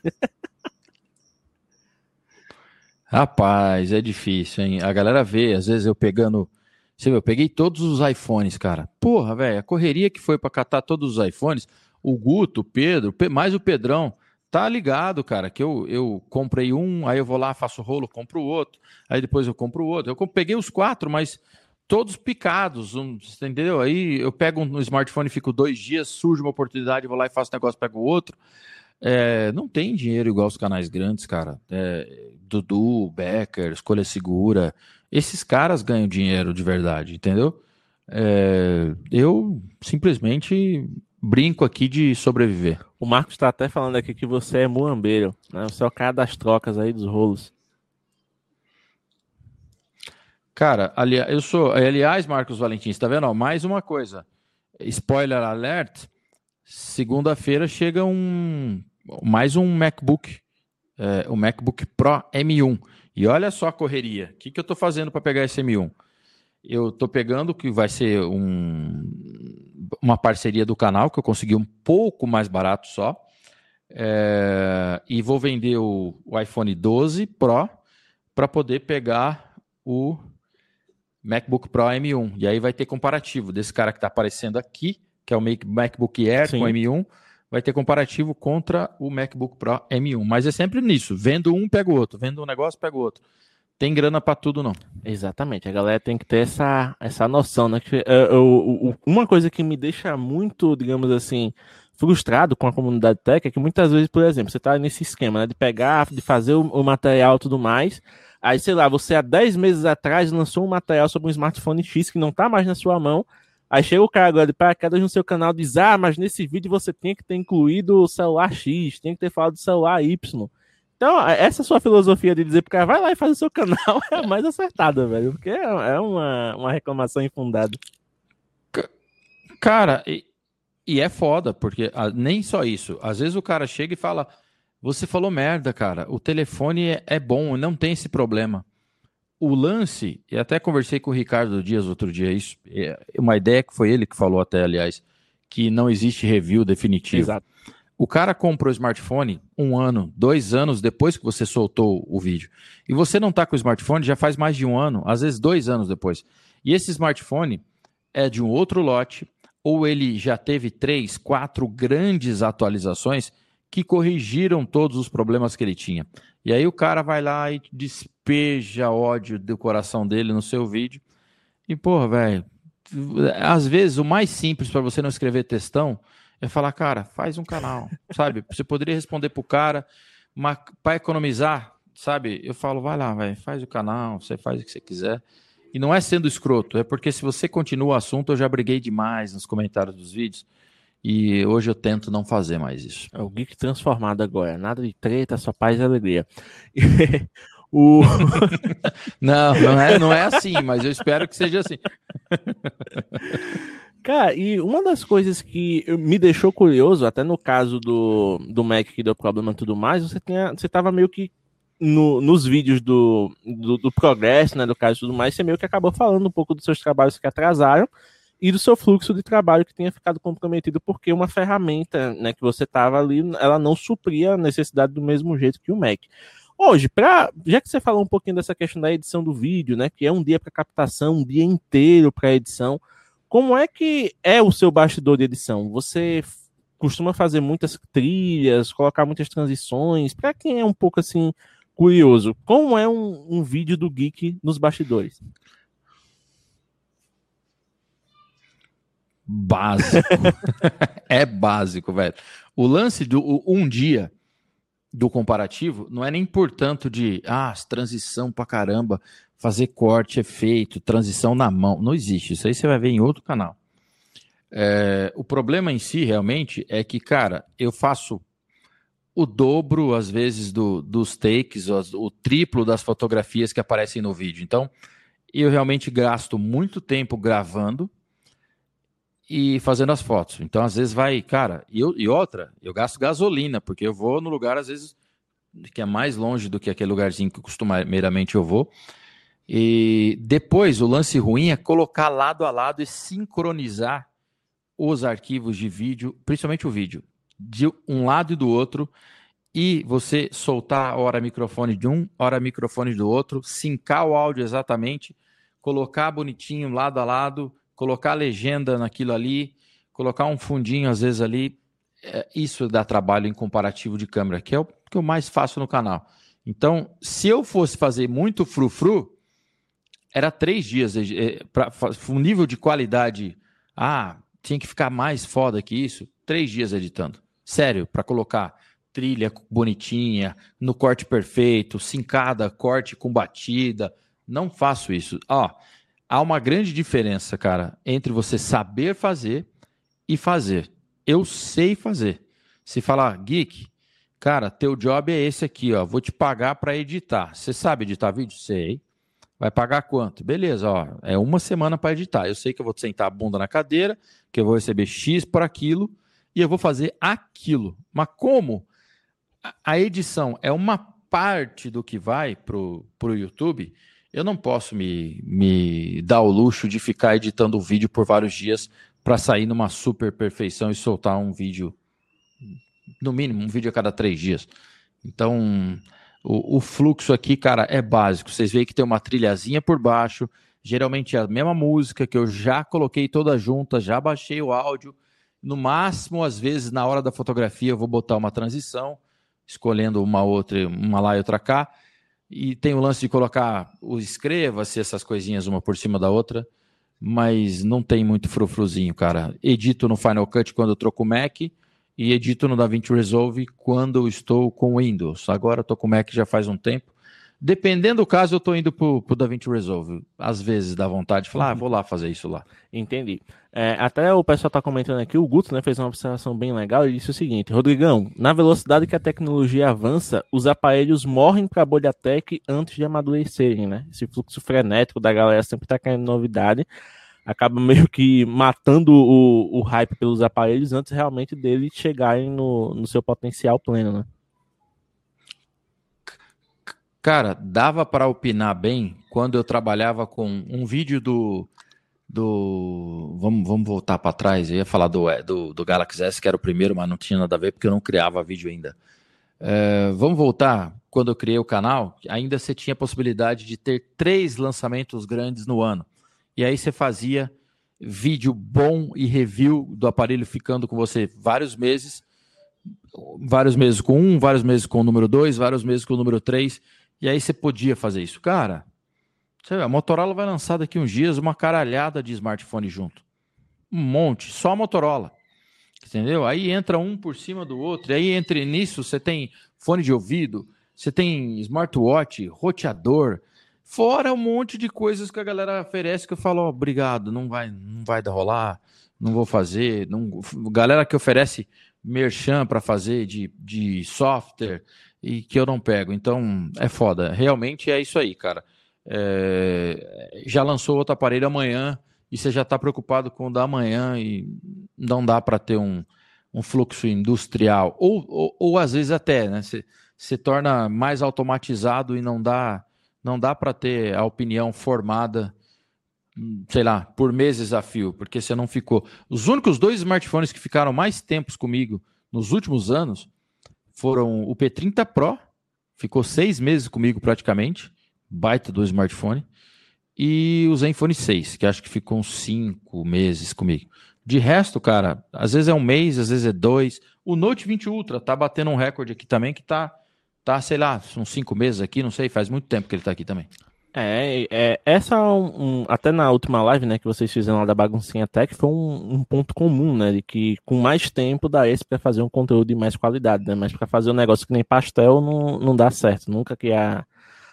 Rapaz, é difícil, hein? A galera vê, às vezes eu pegando. Você viu, eu peguei todos os iPhones, cara. Porra, velho, a correria que foi para catar todos os iPhones, o Guto, o Pedro, mais o Pedrão, tá ligado, cara, que eu, eu comprei um, aí eu vou lá, faço rolo, compro o outro, aí depois eu compro outro. Eu peguei os quatro, mas todos picados, um, entendeu? Aí eu pego um, smartphone, fico dois dias, surge uma oportunidade, vou lá e faço negócio, pego o outro. É, não tem dinheiro igual os canais grandes, cara. É, Dudu, Becker, Escolha Segura, esses caras ganham dinheiro de verdade, entendeu? É, eu simplesmente brinco aqui de sobreviver. O Marcos está até falando aqui que você é muambeiro, né? Você é o cara das trocas aí dos rolos. Cara, ali, eu sou. Aliás, Marcos Valentim, está vendo? mais uma coisa. Spoiler alert. Segunda-feira chega um mais um MacBook, é, o MacBook Pro M1. E olha só a correria. O que, que eu estou fazendo para pegar esse M1? Eu estou pegando que vai ser um, uma parceria do canal, que eu consegui um pouco mais barato só. É, e vou vender o, o iPhone 12 Pro para poder pegar o MacBook Pro M1. E aí vai ter comparativo desse cara que está aparecendo aqui, que é o MacBook Air Sim. com M1, vai ter comparativo contra o MacBook Pro M1. Mas é sempre nisso: vendo um, pega o outro, vendo um negócio, pega o outro tem grana para tudo, não. Exatamente, a galera tem que ter essa, essa noção, né? Que, uh, uma coisa que me deixa muito, digamos assim, frustrado com a comunidade tech é que muitas vezes, por exemplo, você tá nesse esquema né, de pegar, de fazer o, o material e tudo mais. Aí, sei lá, você há 10 meses atrás lançou um material sobre um smartphone X que não tá mais na sua mão. Aí chega o cara agora de paraquedas no seu canal e diz: Ah, mas nesse vídeo você tinha que ter incluído o celular X, tem que ter falado do celular Y. Então, essa sua filosofia de dizer pro cara, vai lá e faz o seu canal é a mais acertada, velho. Porque é, é uma, uma reclamação infundada. Cara, e, e é foda, porque a, nem só isso. Às vezes o cara chega e fala: Você falou merda, cara. O telefone é, é bom, não tem esse problema. O lance, e até conversei com o Ricardo Dias outro dia, isso, é uma ideia que foi ele que falou até, aliás, que não existe review definitivo. Exato. O cara comprou o smartphone um ano, dois anos depois que você soltou o vídeo. E você não está com o smartphone já faz mais de um ano, às vezes dois anos depois. E esse smartphone é de um outro lote, ou ele já teve três, quatro grandes atualizações que corrigiram todos os problemas que ele tinha. E aí o cara vai lá e despeja ódio do coração dele no seu vídeo. E, porra, velho, às vezes o mais simples para você não escrever textão é falar, cara, faz um canal, sabe? Você poderia responder pro cara, mas para economizar, sabe? Eu falo, vai lá, vai, faz o canal, você faz o que você quiser. E não é sendo escroto, é porque se você continua o assunto, eu já briguei demais nos comentários dos vídeos. E hoje eu tento não fazer mais isso. É o geek transformado agora. Nada de treta, só paz e alegria. o... não, não é, não é assim, mas eu espero que seja assim. Cara, e uma das coisas que me deixou curioso, até no caso do, do Mac que deu problema e tudo mais, você, tinha, você tava meio que no, nos vídeos do, do, do, progresso, né, do caso e tudo mais, você meio que acabou falando um pouco dos seus trabalhos que atrasaram e do seu fluxo de trabalho que tinha ficado comprometido porque uma ferramenta, né, que você tava ali, ela não supria a necessidade do mesmo jeito que o Mac. Hoje, pra, já que você falou um pouquinho dessa questão da edição do vídeo, né, que é um dia para captação, um dia inteiro para edição, como é que é o seu bastidor de edição? Você costuma fazer muitas trilhas, colocar muitas transições? Para quem é um pouco assim curioso, como é um, um vídeo do Geek nos bastidores? Básico. é básico, velho. O lance do um dia do comparativo não é nem portanto de ah, transição pra caramba fazer corte, efeito, transição na mão. Não existe. Isso aí você vai ver em outro canal. É, o problema em si, realmente, é que, cara, eu faço o dobro, às vezes, do, dos takes, o, o triplo das fotografias que aparecem no vídeo. Então, eu realmente gasto muito tempo gravando e fazendo as fotos. Então, às vezes, vai, cara, e, eu, e outra, eu gasto gasolina, porque eu vou no lugar, às vezes, que é mais longe do que aquele lugarzinho que costumeiramente eu vou. E depois, o lance ruim é colocar lado a lado e sincronizar os arquivos de vídeo, principalmente o vídeo, de um lado e do outro, e você soltar hora microfone de um, hora microfone do outro, sincar o áudio exatamente, colocar bonitinho lado a lado, colocar legenda naquilo ali, colocar um fundinho às vezes ali. é, isso dá trabalho em comparativo de câmera, que é o que eu mais faço no canal. Então, se eu fosse fazer muito frufru, era três dias. Para um nível de qualidade, ah, tinha que ficar mais foda que isso. Três dias editando. Sério, para colocar trilha bonitinha, no corte perfeito, sincada, corte com batida. Não faço isso. Ó, há uma grande diferença, cara, entre você saber fazer e fazer. Eu sei fazer. Se falar, geek, cara, teu job é esse aqui, ó. Vou te pagar para editar. Você sabe editar vídeo? Sei. Vai pagar quanto? Beleza, ó. É uma semana para editar. Eu sei que eu vou sentar a bunda na cadeira, que eu vou receber X por aquilo e eu vou fazer aquilo. Mas como a edição é uma parte do que vai pro, pro YouTube, eu não posso me, me dar o luxo de ficar editando o vídeo por vários dias para sair numa super perfeição e soltar um vídeo, no mínimo, um vídeo a cada três dias. Então, o, o fluxo aqui, cara, é básico. Vocês veem que tem uma trilhazinha por baixo, geralmente é a mesma música que eu já coloquei toda junta, já baixei o áudio. No máximo, às vezes, na hora da fotografia, eu vou botar uma transição, escolhendo uma outra, uma lá e outra cá. E tem o lance de colocar o escreva-se, essas coisinhas uma por cima da outra mas não tem muito frufruzinho, cara. Edito no Final Cut quando eu troco o Mac e edito no DaVinci Resolve quando estou com Windows. Agora tô com Mac já faz um tempo. Dependendo do caso, eu estou indo para o DaVinci Resolve. Às vezes dá vontade de falar, ah, vou lá fazer isso lá. Entendi. É, até o pessoal está comentando aqui, o Guto né, fez uma observação bem legal. Ele disse o seguinte: Rodrigão, na velocidade que a tecnologia avança, os aparelhos morrem para a bolha tech antes de amadurecerem, né? Esse fluxo frenético da galera sempre está caindo novidade. Acaba meio que matando o, o hype pelos aparelhos antes realmente deles chegarem no, no seu potencial pleno, né? Cara, dava para opinar bem quando eu trabalhava com um vídeo do. do vamos, vamos voltar para trás. Eu ia falar do, é, do, do Galaxy S, que era o primeiro, mas não tinha nada a ver porque eu não criava vídeo ainda. É, vamos voltar. Quando eu criei o canal, ainda você tinha a possibilidade de ter três lançamentos grandes no ano. E aí você fazia vídeo bom e review do aparelho ficando com você vários meses. Vários meses com um, vários meses com o número dois, vários meses com o número três e aí você podia fazer isso. Cara, a Motorola vai lançar daqui uns dias uma caralhada de smartphone junto. Um monte, só a Motorola. Entendeu? Aí entra um por cima do outro. E aí, entre nisso, você tem fone de ouvido, você tem smartwatch, roteador, fora um monte de coisas que a galera oferece que eu falo, obrigado, não vai, não vai dar rolar, não vou fazer. Não... Galera que oferece merchan para fazer de, de software, e que eu não pego. Então é foda. Realmente é isso aí, cara. É... já lançou outro aparelho amanhã e você já está preocupado com o da manhã e não dá para ter um, um fluxo industrial. Ou, ou, ou, às vezes até, né? Se, se torna mais automatizado e não dá, não dá para ter a opinião formada, sei lá, por meses a fio, porque você não ficou. Os únicos dois smartphones que ficaram mais tempos comigo nos últimos anos foram o P30 Pro, ficou seis meses comigo praticamente, baita do smartphone, e o Zenfone 6, que acho que ficou uns cinco meses comigo. De resto, cara, às vezes é um mês, às vezes é dois. O Note 20 Ultra tá batendo um recorde aqui também, que tá, tá sei lá, uns cinco meses aqui, não sei, faz muito tempo que ele tá aqui também. É, é essa é um, um, até na última live, né, que vocês fizeram lá da baguncinha tech, foi um, um ponto comum, né, de que com mais tempo dá esse para fazer um conteúdo de mais qualidade, né, mas para fazer um negócio que nem pastel não, não dá certo, nunca que a,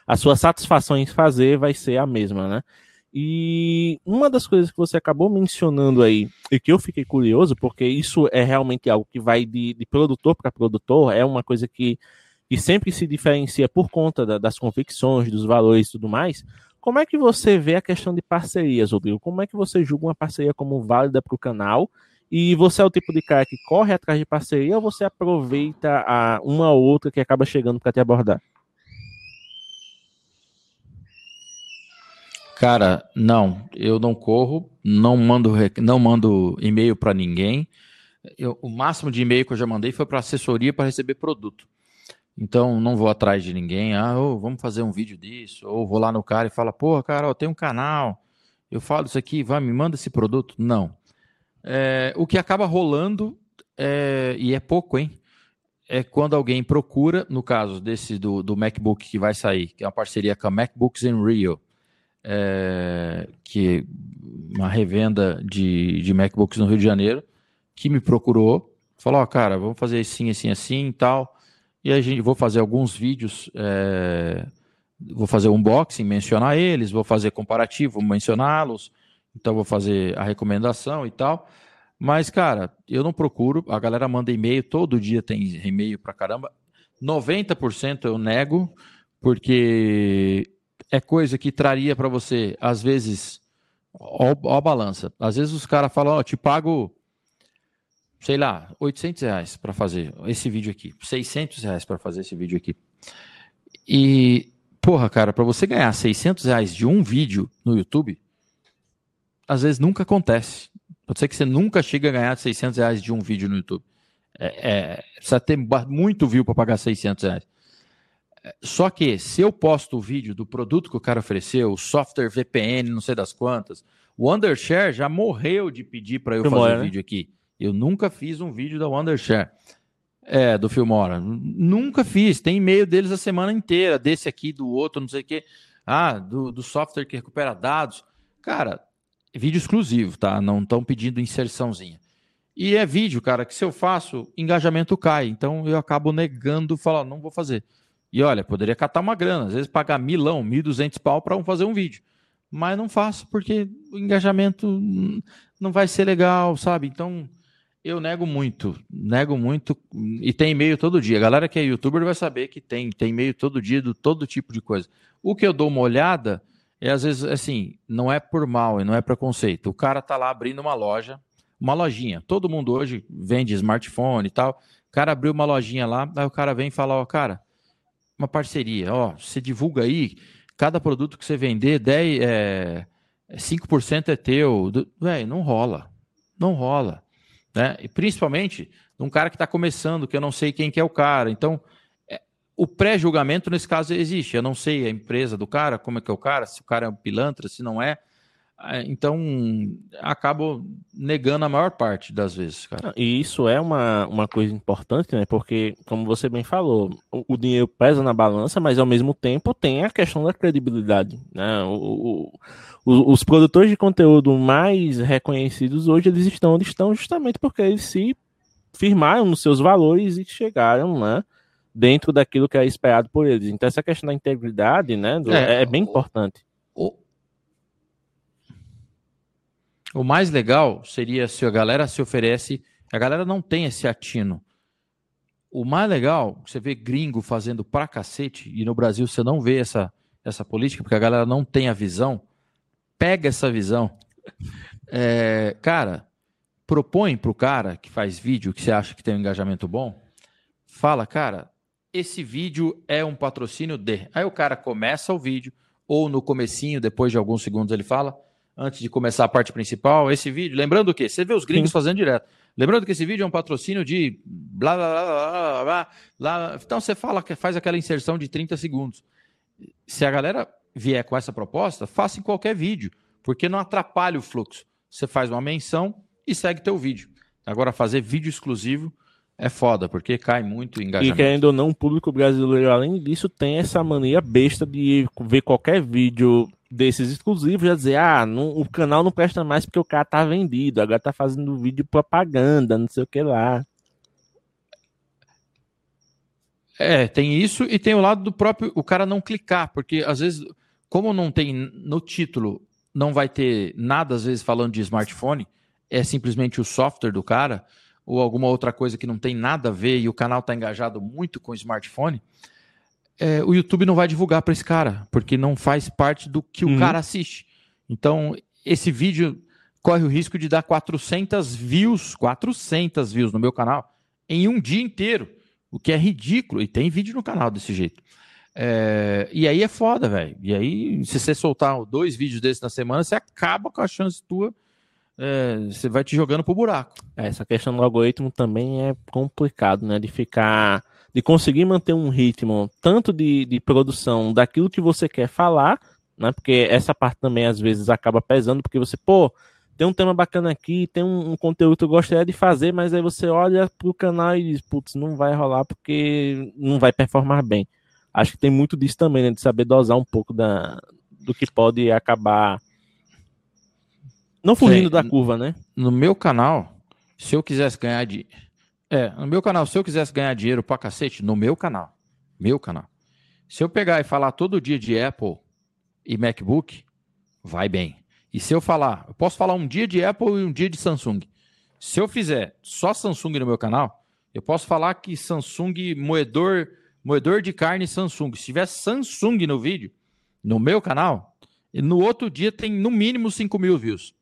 a sua satisfação em fazer vai ser a mesma, né. E uma das coisas que você acabou mencionando aí, e que eu fiquei curioso, porque isso é realmente algo que vai de, de produtor para produtor, é uma coisa que e sempre se diferencia por conta da, das convicções, dos valores e tudo mais, como é que você vê a questão de parcerias, Rodrigo? Como é que você julga uma parceria como válida para o canal? E você é o tipo de cara que corre atrás de parceria ou você aproveita a uma ou outra que acaba chegando para te abordar? Cara, não, eu não corro, não mando, não mando e-mail para ninguém. Eu, o máximo de e-mail que eu já mandei foi para assessoria para receber produto. Então não vou atrás de ninguém, ah, oh, vamos fazer um vídeo disso, ou vou lá no cara e fala, pô, cara, eu tenho um canal, eu falo isso aqui, vai, me manda esse produto. Não. É, o que acaba rolando é, e é pouco, hein? É quando alguém procura, no caso desse do, do MacBook que vai sair, que é uma parceria com a MacBooks in Rio, é, que é uma revenda de, de MacBooks no Rio de Janeiro, que me procurou, falou, ó, oh, cara, vamos fazer assim, assim, assim e tal. E a gente vou fazer alguns vídeos, é, vou fazer unboxing, mencionar eles, vou fazer comparativo, mencioná-los, então vou fazer a recomendação e tal. Mas, cara, eu não procuro, a galera manda e-mail, todo dia tem e-mail pra caramba. 90% eu nego, porque é coisa que traria para você, às vezes, ó, ó a balança. Às vezes os caras falam, ó, te pago, sei lá, 800 reais para fazer esse vídeo aqui, 600 reais para fazer esse vídeo aqui. E, porra, cara, para você ganhar 600 reais de um vídeo no YouTube, às vezes nunca acontece. Pode ser que você nunca chegue a ganhar 600 reais de um vídeo no YouTube. É, é, precisa ter muito view para pagar 600 reais. Só que se eu posto o vídeo do produto que o cara ofereceu, o software VPN, não sei das quantas, o Undershare já morreu de pedir para eu fazer o né? vídeo aqui. Eu nunca fiz um vídeo da Wondershare. É, do Filmora. Nunca fiz. Tem e-mail deles a semana inteira, desse aqui, do outro, não sei o quê. Ah, do, do software que recupera dados. Cara, vídeo exclusivo, tá? Não estão pedindo inserçãozinha. E é vídeo, cara, que se eu faço, engajamento cai. Então eu acabo negando, falar, não vou fazer. E olha, poderia catar uma grana, às vezes pagar milão, mil duzentos pau para fazer um vídeo. Mas não faço porque o engajamento não vai ser legal, sabe? Então eu nego muito, nego muito e tem e-mail todo dia. A galera que é youtuber vai saber que tem, tem e-mail todo dia do todo tipo de coisa. O que eu dou uma olhada é às vezes assim, não é por mal e não é preconceito. O cara tá lá abrindo uma loja, uma lojinha. Todo mundo hoje vende smartphone e tal. O cara abriu uma lojinha lá, aí o cara vem e fala, ó, cara, uma parceria. Ó, você divulga aí, cada produto que você vender, 10, é, 5% é teu. Velho, não rola. Não rola. Né? E principalmente um cara que está começando, que eu não sei quem que é o cara. Então, é, o pré-julgamento nesse caso existe. Eu não sei a empresa do cara, como é que é o cara, se o cara é um pilantra, se não é. É, então, acabo negando a maior parte das vezes, cara. E isso é uma, uma coisa importante, né? Porque, como você bem falou, o, o dinheiro pesa na balança, mas ao mesmo tempo tem a questão da credibilidade, né? O, o, os produtores de conteúdo mais reconhecidos hoje, eles estão onde estão justamente porque eles se firmaram nos seus valores e chegaram, né? Dentro daquilo que é esperado por eles. Então, essa questão da integridade, né? Do, é, é, bem importante. O, mais legal seria se a galera se oferece. A galera não tem esse atino. O mais legal, você vê gringo fazendo pra cacete, e no Brasil você não vê essa, essa política, porque a galera não tem a visão. Pega essa visão. É, cara, propõe pro cara que faz vídeo, que você acha que tem um engajamento bom, fala, cara, esse vídeo é um patrocínio de. Aí o cara começa o vídeo, ou no comecinho, depois de alguns segundos ele fala, antes de começar a parte principal, esse vídeo, lembrando o quê? Você vê os gringos Sim. fazendo direto. Lembrando que esse vídeo é um patrocínio de blá blá blá blá blá blá. Então você fala que faz aquela inserção de 30 segundos. Se a galera vier com essa proposta, faça em qualquer vídeo, porque não atrapalha o fluxo. Você faz uma menção e segue teu vídeo. Agora fazer vídeo exclusivo é foda, porque cai muito engajamento. E querendo ou não, o público brasileiro, além disso, tem essa mania besta de ver qualquer vídeo desses exclusivos já dizer, ah, não, o canal não presta mais porque o cara tá vendido, agora tá fazendo vídeo propaganda, não sei o que lá. É, tem isso e tem o lado do próprio, o cara não clicar, porque às vezes, como não tem no título, não vai ter nada às vezes falando de smartphone, é simplesmente o software do cara, ou alguma outra coisa que não tem nada a ver e o canal tá engajado muito com smartphone, é, o YouTube não vai divulgar para esse cara, porque não faz parte do que uhum. o cara assiste. Então, esse vídeo corre o risco de dar 400 views, 400 views no meu canal em um dia inteiro, o que é ridículo. E tem vídeo no canal desse jeito. É, e aí é foda, velho. E aí, se você soltar dois vídeos desses na semana, você acaba com a chance tua. É, você vai te jogando pro buraco. É, essa questão do algoritmo também é complicado, né? De ficar de conseguir manter um ritmo tanto de, de produção daquilo que você quer falar, né? Porque essa parte também às vezes acaba pesando, porque você, pô, tem um tema bacana aqui, tem um, um conteúdo que eu gostaria de fazer, mas aí você olha pro canal e diz, putz, não vai rolar porque não vai performar bem. Acho que tem muito disso também, né? De saber dosar um pouco da, do que pode acabar não fugindo Sim, da curva, né? No meu canal, se eu quisesse ganhar de. É, no meu canal, se eu quisesse ganhar dinheiro pra cacete, no meu canal. Meu canal. Se eu pegar e falar todo dia de Apple e MacBook, vai bem. E se eu falar, eu posso falar um dia de Apple e um dia de Samsung. Se eu fizer só Samsung no meu canal, eu posso falar que Samsung moedor, moedor de carne Samsung. Se tiver Samsung no vídeo, no meu canal, no outro dia tem no mínimo 5 mil views.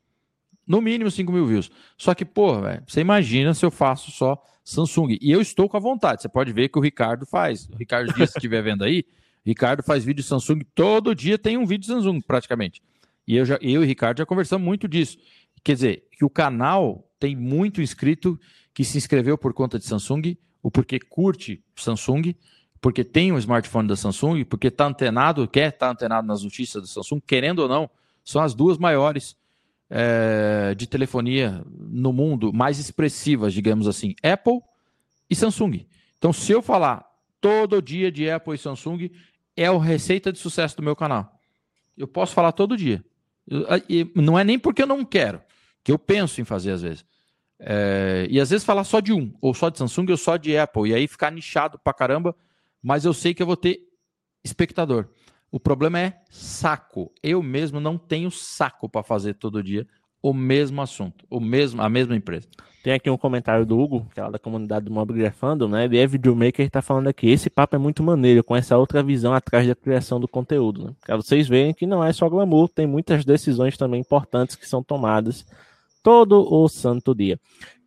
No mínimo 5 mil views. Só que, pô, véio, você imagina se eu faço só Samsung. E eu estou com a vontade. Você pode ver que o Ricardo faz. O Ricardo Dias, se estiver vendo aí, Ricardo faz vídeo Samsung. Todo dia tem um vídeo Samsung, praticamente. E eu, já, eu e Ricardo já conversamos muito disso. Quer dizer, que o canal tem muito inscrito que se inscreveu por conta de Samsung, ou porque curte Samsung, porque tem um smartphone da Samsung, porque está antenado, quer estar tá antenado nas notícias da Samsung, querendo ou não, são as duas maiores é, de telefonia no mundo mais expressivas, digamos assim, Apple e Samsung. Então, se eu falar todo dia de Apple e Samsung, é a receita de sucesso do meu canal. Eu posso falar todo dia. Eu, não é nem porque eu não quero, que eu penso em fazer às vezes. É, e às vezes falar só de um, ou só de Samsung, ou só de Apple, e aí ficar nichado pra caramba, mas eu sei que eu vou ter espectador. O problema é saco. Eu mesmo não tenho saco para fazer todo dia o mesmo assunto, o mesmo, a mesma empresa. Tem aqui um comentário do Hugo, que é da comunidade do Mob Grafando, né? Ele é videomaker e tá falando aqui. Esse papo é muito maneiro, com essa outra visão atrás da criação do conteúdo. Né? Pra vocês verem que não é só glamour, tem muitas decisões também importantes que são tomadas todo o santo dia.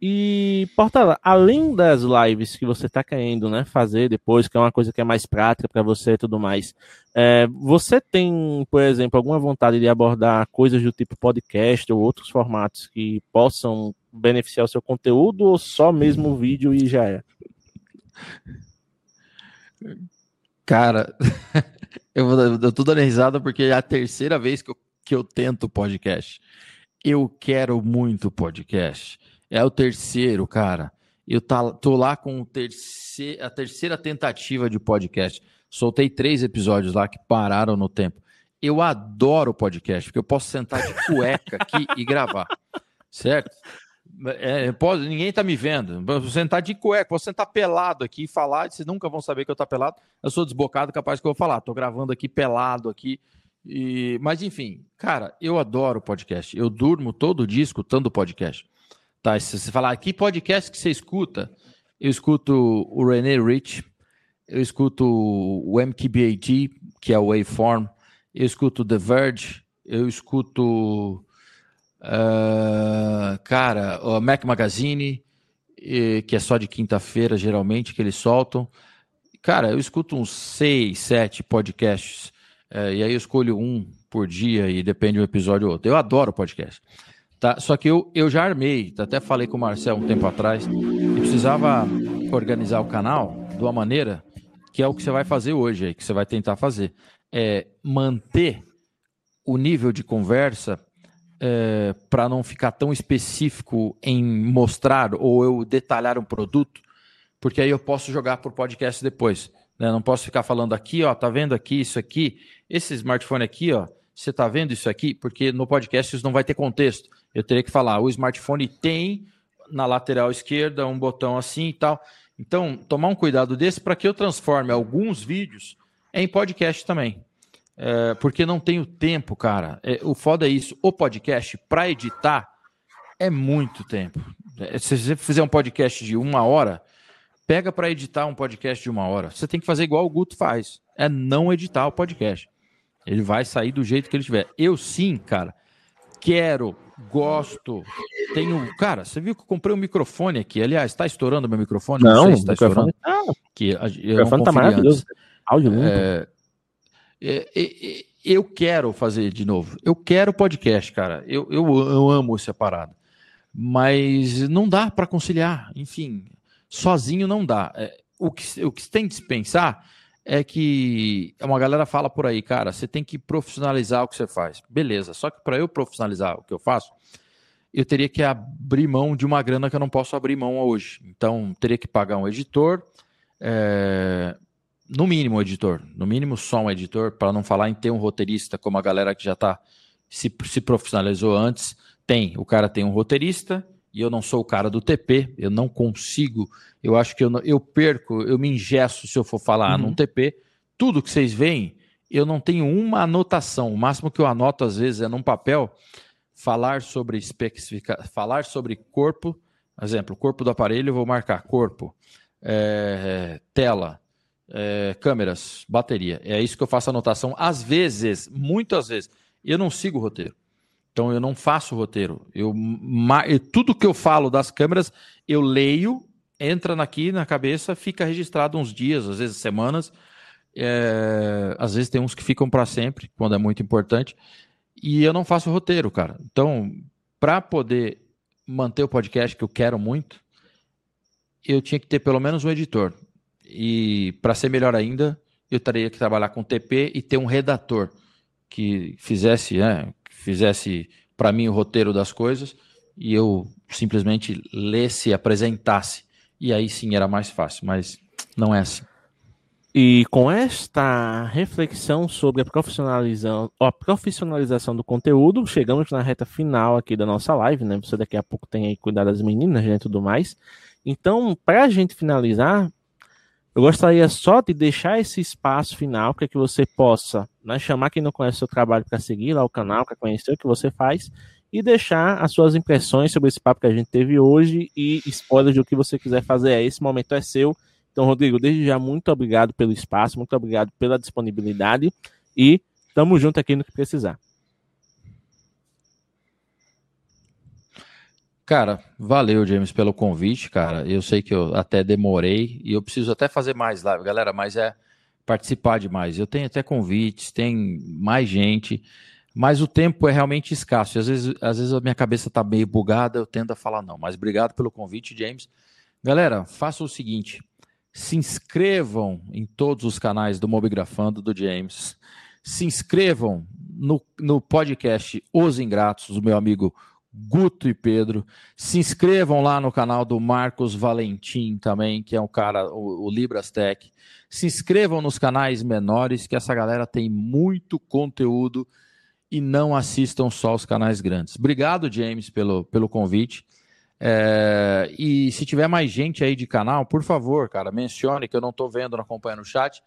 E, Portala, além das lives que você está querendo né, fazer depois, que é uma coisa que é mais prática para você e tudo mais, é, você tem, por exemplo, alguma vontade de abordar coisas do tipo podcast ou outros formatos que possam beneficiar o seu conteúdo ou só mesmo vídeo e já é? Cara, eu, eu tô dando risada porque é a terceira vez que eu, que eu tento podcast. Eu quero muito podcast. É o terceiro, cara. Eu tá, tô lá com terceiro, a terceira tentativa de podcast. Soltei três episódios lá que pararam no tempo. Eu adoro podcast, porque eu posso sentar de cueca aqui e gravar. Certo? É, posso, ninguém tá me vendo. Vou sentar de cueca, vou sentar pelado aqui e falar. Vocês nunca vão saber que eu tô pelado. Eu sou desbocado, capaz que eu vou falar. Tô gravando aqui pelado aqui. E, mas enfim, cara, eu adoro podcast. Eu durmo todo dia escutando podcast. Tá, se você falar que podcast que você escuta, eu escuto o René Rich, eu escuto o MKBHD, que é o Waveform, eu escuto The Verge, eu escuto, uh, cara, o Mac Magazine, que é só de quinta-feira, geralmente, que eles soltam. Cara, eu escuto uns seis, sete podcasts é, e aí eu escolho um por dia e depende um episódio ou outro. Eu adoro podcast. Tá? Só que eu, eu já armei, até falei com o Marcel um tempo atrás, e precisava organizar o canal de uma maneira que é o que você vai fazer hoje, aí, que você vai tentar fazer. É manter o nível de conversa é, para não ficar tão específico em mostrar ou eu detalhar um produto, porque aí eu posso jogar por podcast depois. Né? Não posso ficar falando aqui, ó, tá vendo aqui isso aqui, esse smartphone aqui, ó, você tá vendo isso aqui? Porque no podcast isso não vai ter contexto. Eu teria que falar, o smartphone tem na lateral esquerda um botão assim e tal. Então, tomar um cuidado desse para que eu transforme alguns vídeos em podcast também. É, porque não tenho tempo, cara. É, o foda é isso. O podcast, para editar, é muito tempo. É, se você fizer um podcast de uma hora, pega para editar um podcast de uma hora. Você tem que fazer igual o Guto faz. É não editar o podcast. Ele vai sair do jeito que ele tiver. Eu sim, cara, quero, gosto, tenho. Cara, você viu que eu comprei um microfone aqui? Aliás, está estourando meu microfone? Não, não sei se está estourando. Tá... Que eu o microfone tá maravilhoso. Áudio limpo. É, é, é, eu quero fazer de novo. Eu quero podcast, cara. Eu, eu, eu amo essa parada. Mas não dá para conciliar. Enfim, sozinho não dá. É, o, que, o que tem de se pensar é que uma galera fala por aí, cara, você tem que profissionalizar o que você faz. Beleza, só que para eu profissionalizar o que eu faço, eu teria que abrir mão de uma grana que eu não posso abrir mão hoje. Então, teria que pagar um editor, é, no mínimo um editor, no mínimo só um editor, para não falar em ter um roteirista, como a galera que já tá, se, se profissionalizou antes, tem. O cara tem um roteirista, e eu não sou o cara do TP, eu não consigo, eu acho que eu, eu perco, eu me ingesto se eu for falar uhum. num TP. Tudo que vocês veem, eu não tenho uma anotação. O máximo que eu anoto, às vezes, é num papel falar sobre especificar, falar sobre corpo, exemplo, corpo do aparelho, eu vou marcar corpo, é, tela, é, câmeras, bateria. É isso que eu faço anotação. Às vezes, muitas vezes, eu não sigo o roteiro. Então eu não faço roteiro. Eu, tudo que eu falo das câmeras, eu leio, entra aqui na cabeça, fica registrado uns dias, às vezes semanas. É, às vezes tem uns que ficam para sempre, quando é muito importante e eu não faço roteiro, cara. Então, para poder manter o podcast que eu quero muito, eu tinha que ter pelo menos um editor. E para ser melhor ainda, eu teria que trabalhar com TP e ter um redator que fizesse, né, fizesse para mim o roteiro das coisas e eu simplesmente lesse apresentasse. E aí sim era mais fácil, mas não é assim. E com esta reflexão sobre a profissionalização, a profissionalização do conteúdo, chegamos na reta final aqui da nossa live, né? Você daqui a pouco tem aí cuidar das meninas né, e tudo mais. Então, para a gente finalizar, eu gostaria só de deixar esse espaço final para que você possa né, chamar quem não conhece o seu trabalho para seguir lá o canal, para conhecer o que você faz e deixar as suas impressões sobre esse papo que a gente teve hoje e spoilers do que você quiser fazer. Esse momento é seu então, Rodrigo, desde já, muito obrigado pelo espaço, muito obrigado pela disponibilidade e estamos junto aqui no que precisar. Cara, valeu, James, pelo convite, cara. Eu sei que eu até demorei e eu preciso até fazer mais live, galera, mas é participar demais. Eu tenho até convites, tem mais gente, mas o tempo é realmente escasso. E às vezes, às vezes a minha cabeça tá meio bugada, eu tendo a falar não. Mas obrigado pelo convite, James. Galera, faça o seguinte: se inscrevam em todos os canais do Mobigrafando do James. Se inscrevam no, no podcast Os Ingratos, do meu amigo Guto e Pedro. Se inscrevam lá no canal do Marcos Valentim também, que é um cara, o, o Libras Tech. Se inscrevam nos canais menores, que essa galera tem muito conteúdo e não assistam só os canais grandes. Obrigado, James, pelo, pelo convite. É, e se tiver mais gente aí de canal, por favor, cara, mencione que eu não estou vendo, não acompanha no chat.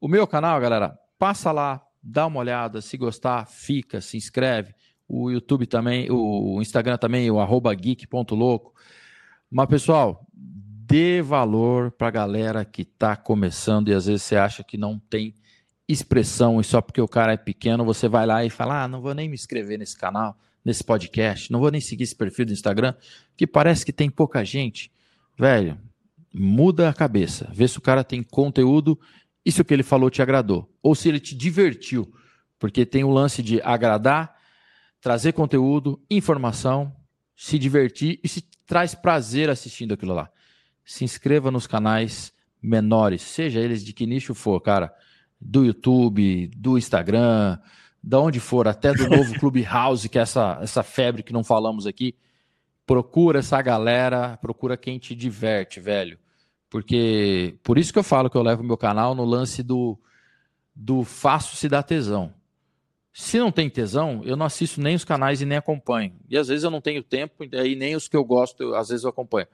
O meu canal, galera, passa lá, dá uma olhada, se gostar, fica, se inscreve. O YouTube também, o Instagram também, o arroba geek.louco. Mas, pessoal, dê valor para a galera que está começando e às vezes você acha que não tem expressão e só porque o cara é pequeno você vai lá e fala: ah, não vou nem me inscrever nesse canal nesse podcast, não vou nem seguir esse perfil do Instagram, que parece que tem pouca gente. Velho, muda a cabeça, vê se o cara tem conteúdo e se o que ele falou te agradou, ou se ele te divertiu, porque tem o lance de agradar, trazer conteúdo, informação, se divertir e se traz prazer assistindo aquilo lá. Se inscreva nos canais menores, seja eles de que nicho for, cara, do YouTube, do Instagram, da onde for, até do novo Clubhouse, que é essa, essa febre que não falamos aqui, procura essa galera, procura quem te diverte, velho. Porque por isso que eu falo que eu levo meu canal no lance do, do faço se dá tesão. Se não tem tesão, eu não assisto nem os canais e nem acompanho. E às vezes eu não tenho tempo, e nem os que eu gosto, eu, às vezes eu acompanho.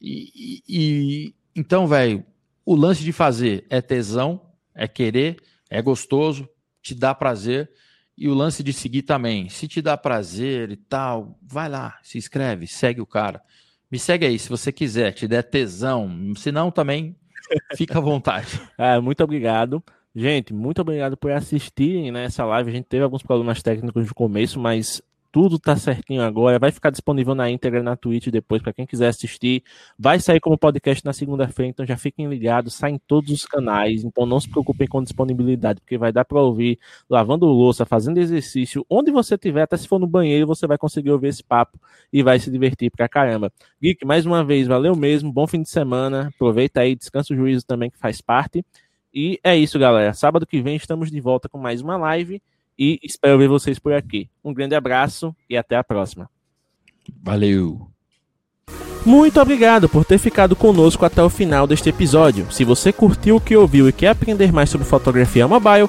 E, e então, velho, o lance de fazer é tesão, é querer, é gostoso, te dá prazer. E o lance de seguir também. Se te dá prazer e tal, vai lá, se inscreve, segue o cara. Me segue aí se você quiser, te der tesão. Se não, também fica à vontade. é, muito obrigado. Gente, muito obrigado por assistirem nessa né, live. A gente teve alguns problemas técnicos no começo, mas tudo tá certinho agora. Vai ficar disponível na íntegra na Twitch depois para quem quiser assistir. Vai sair como podcast na segunda-feira, então já fiquem ligados, sai em todos os canais. Então não se preocupem com disponibilidade, porque vai dar para ouvir lavando louça, fazendo exercício, onde você estiver, até se for no banheiro, você vai conseguir ouvir esse papo e vai se divertir pra caramba. Geek, mais uma vez, valeu mesmo, bom fim de semana. Aproveita aí, descansa o juízo também que faz parte. E é isso, galera. Sábado que vem estamos de volta com mais uma live e espero ver vocês por aqui. Um grande abraço e até a próxima. Valeu! Muito obrigado por ter ficado conosco até o final deste episódio. Se você curtiu o que ouviu e quer aprender mais sobre fotografia mobile,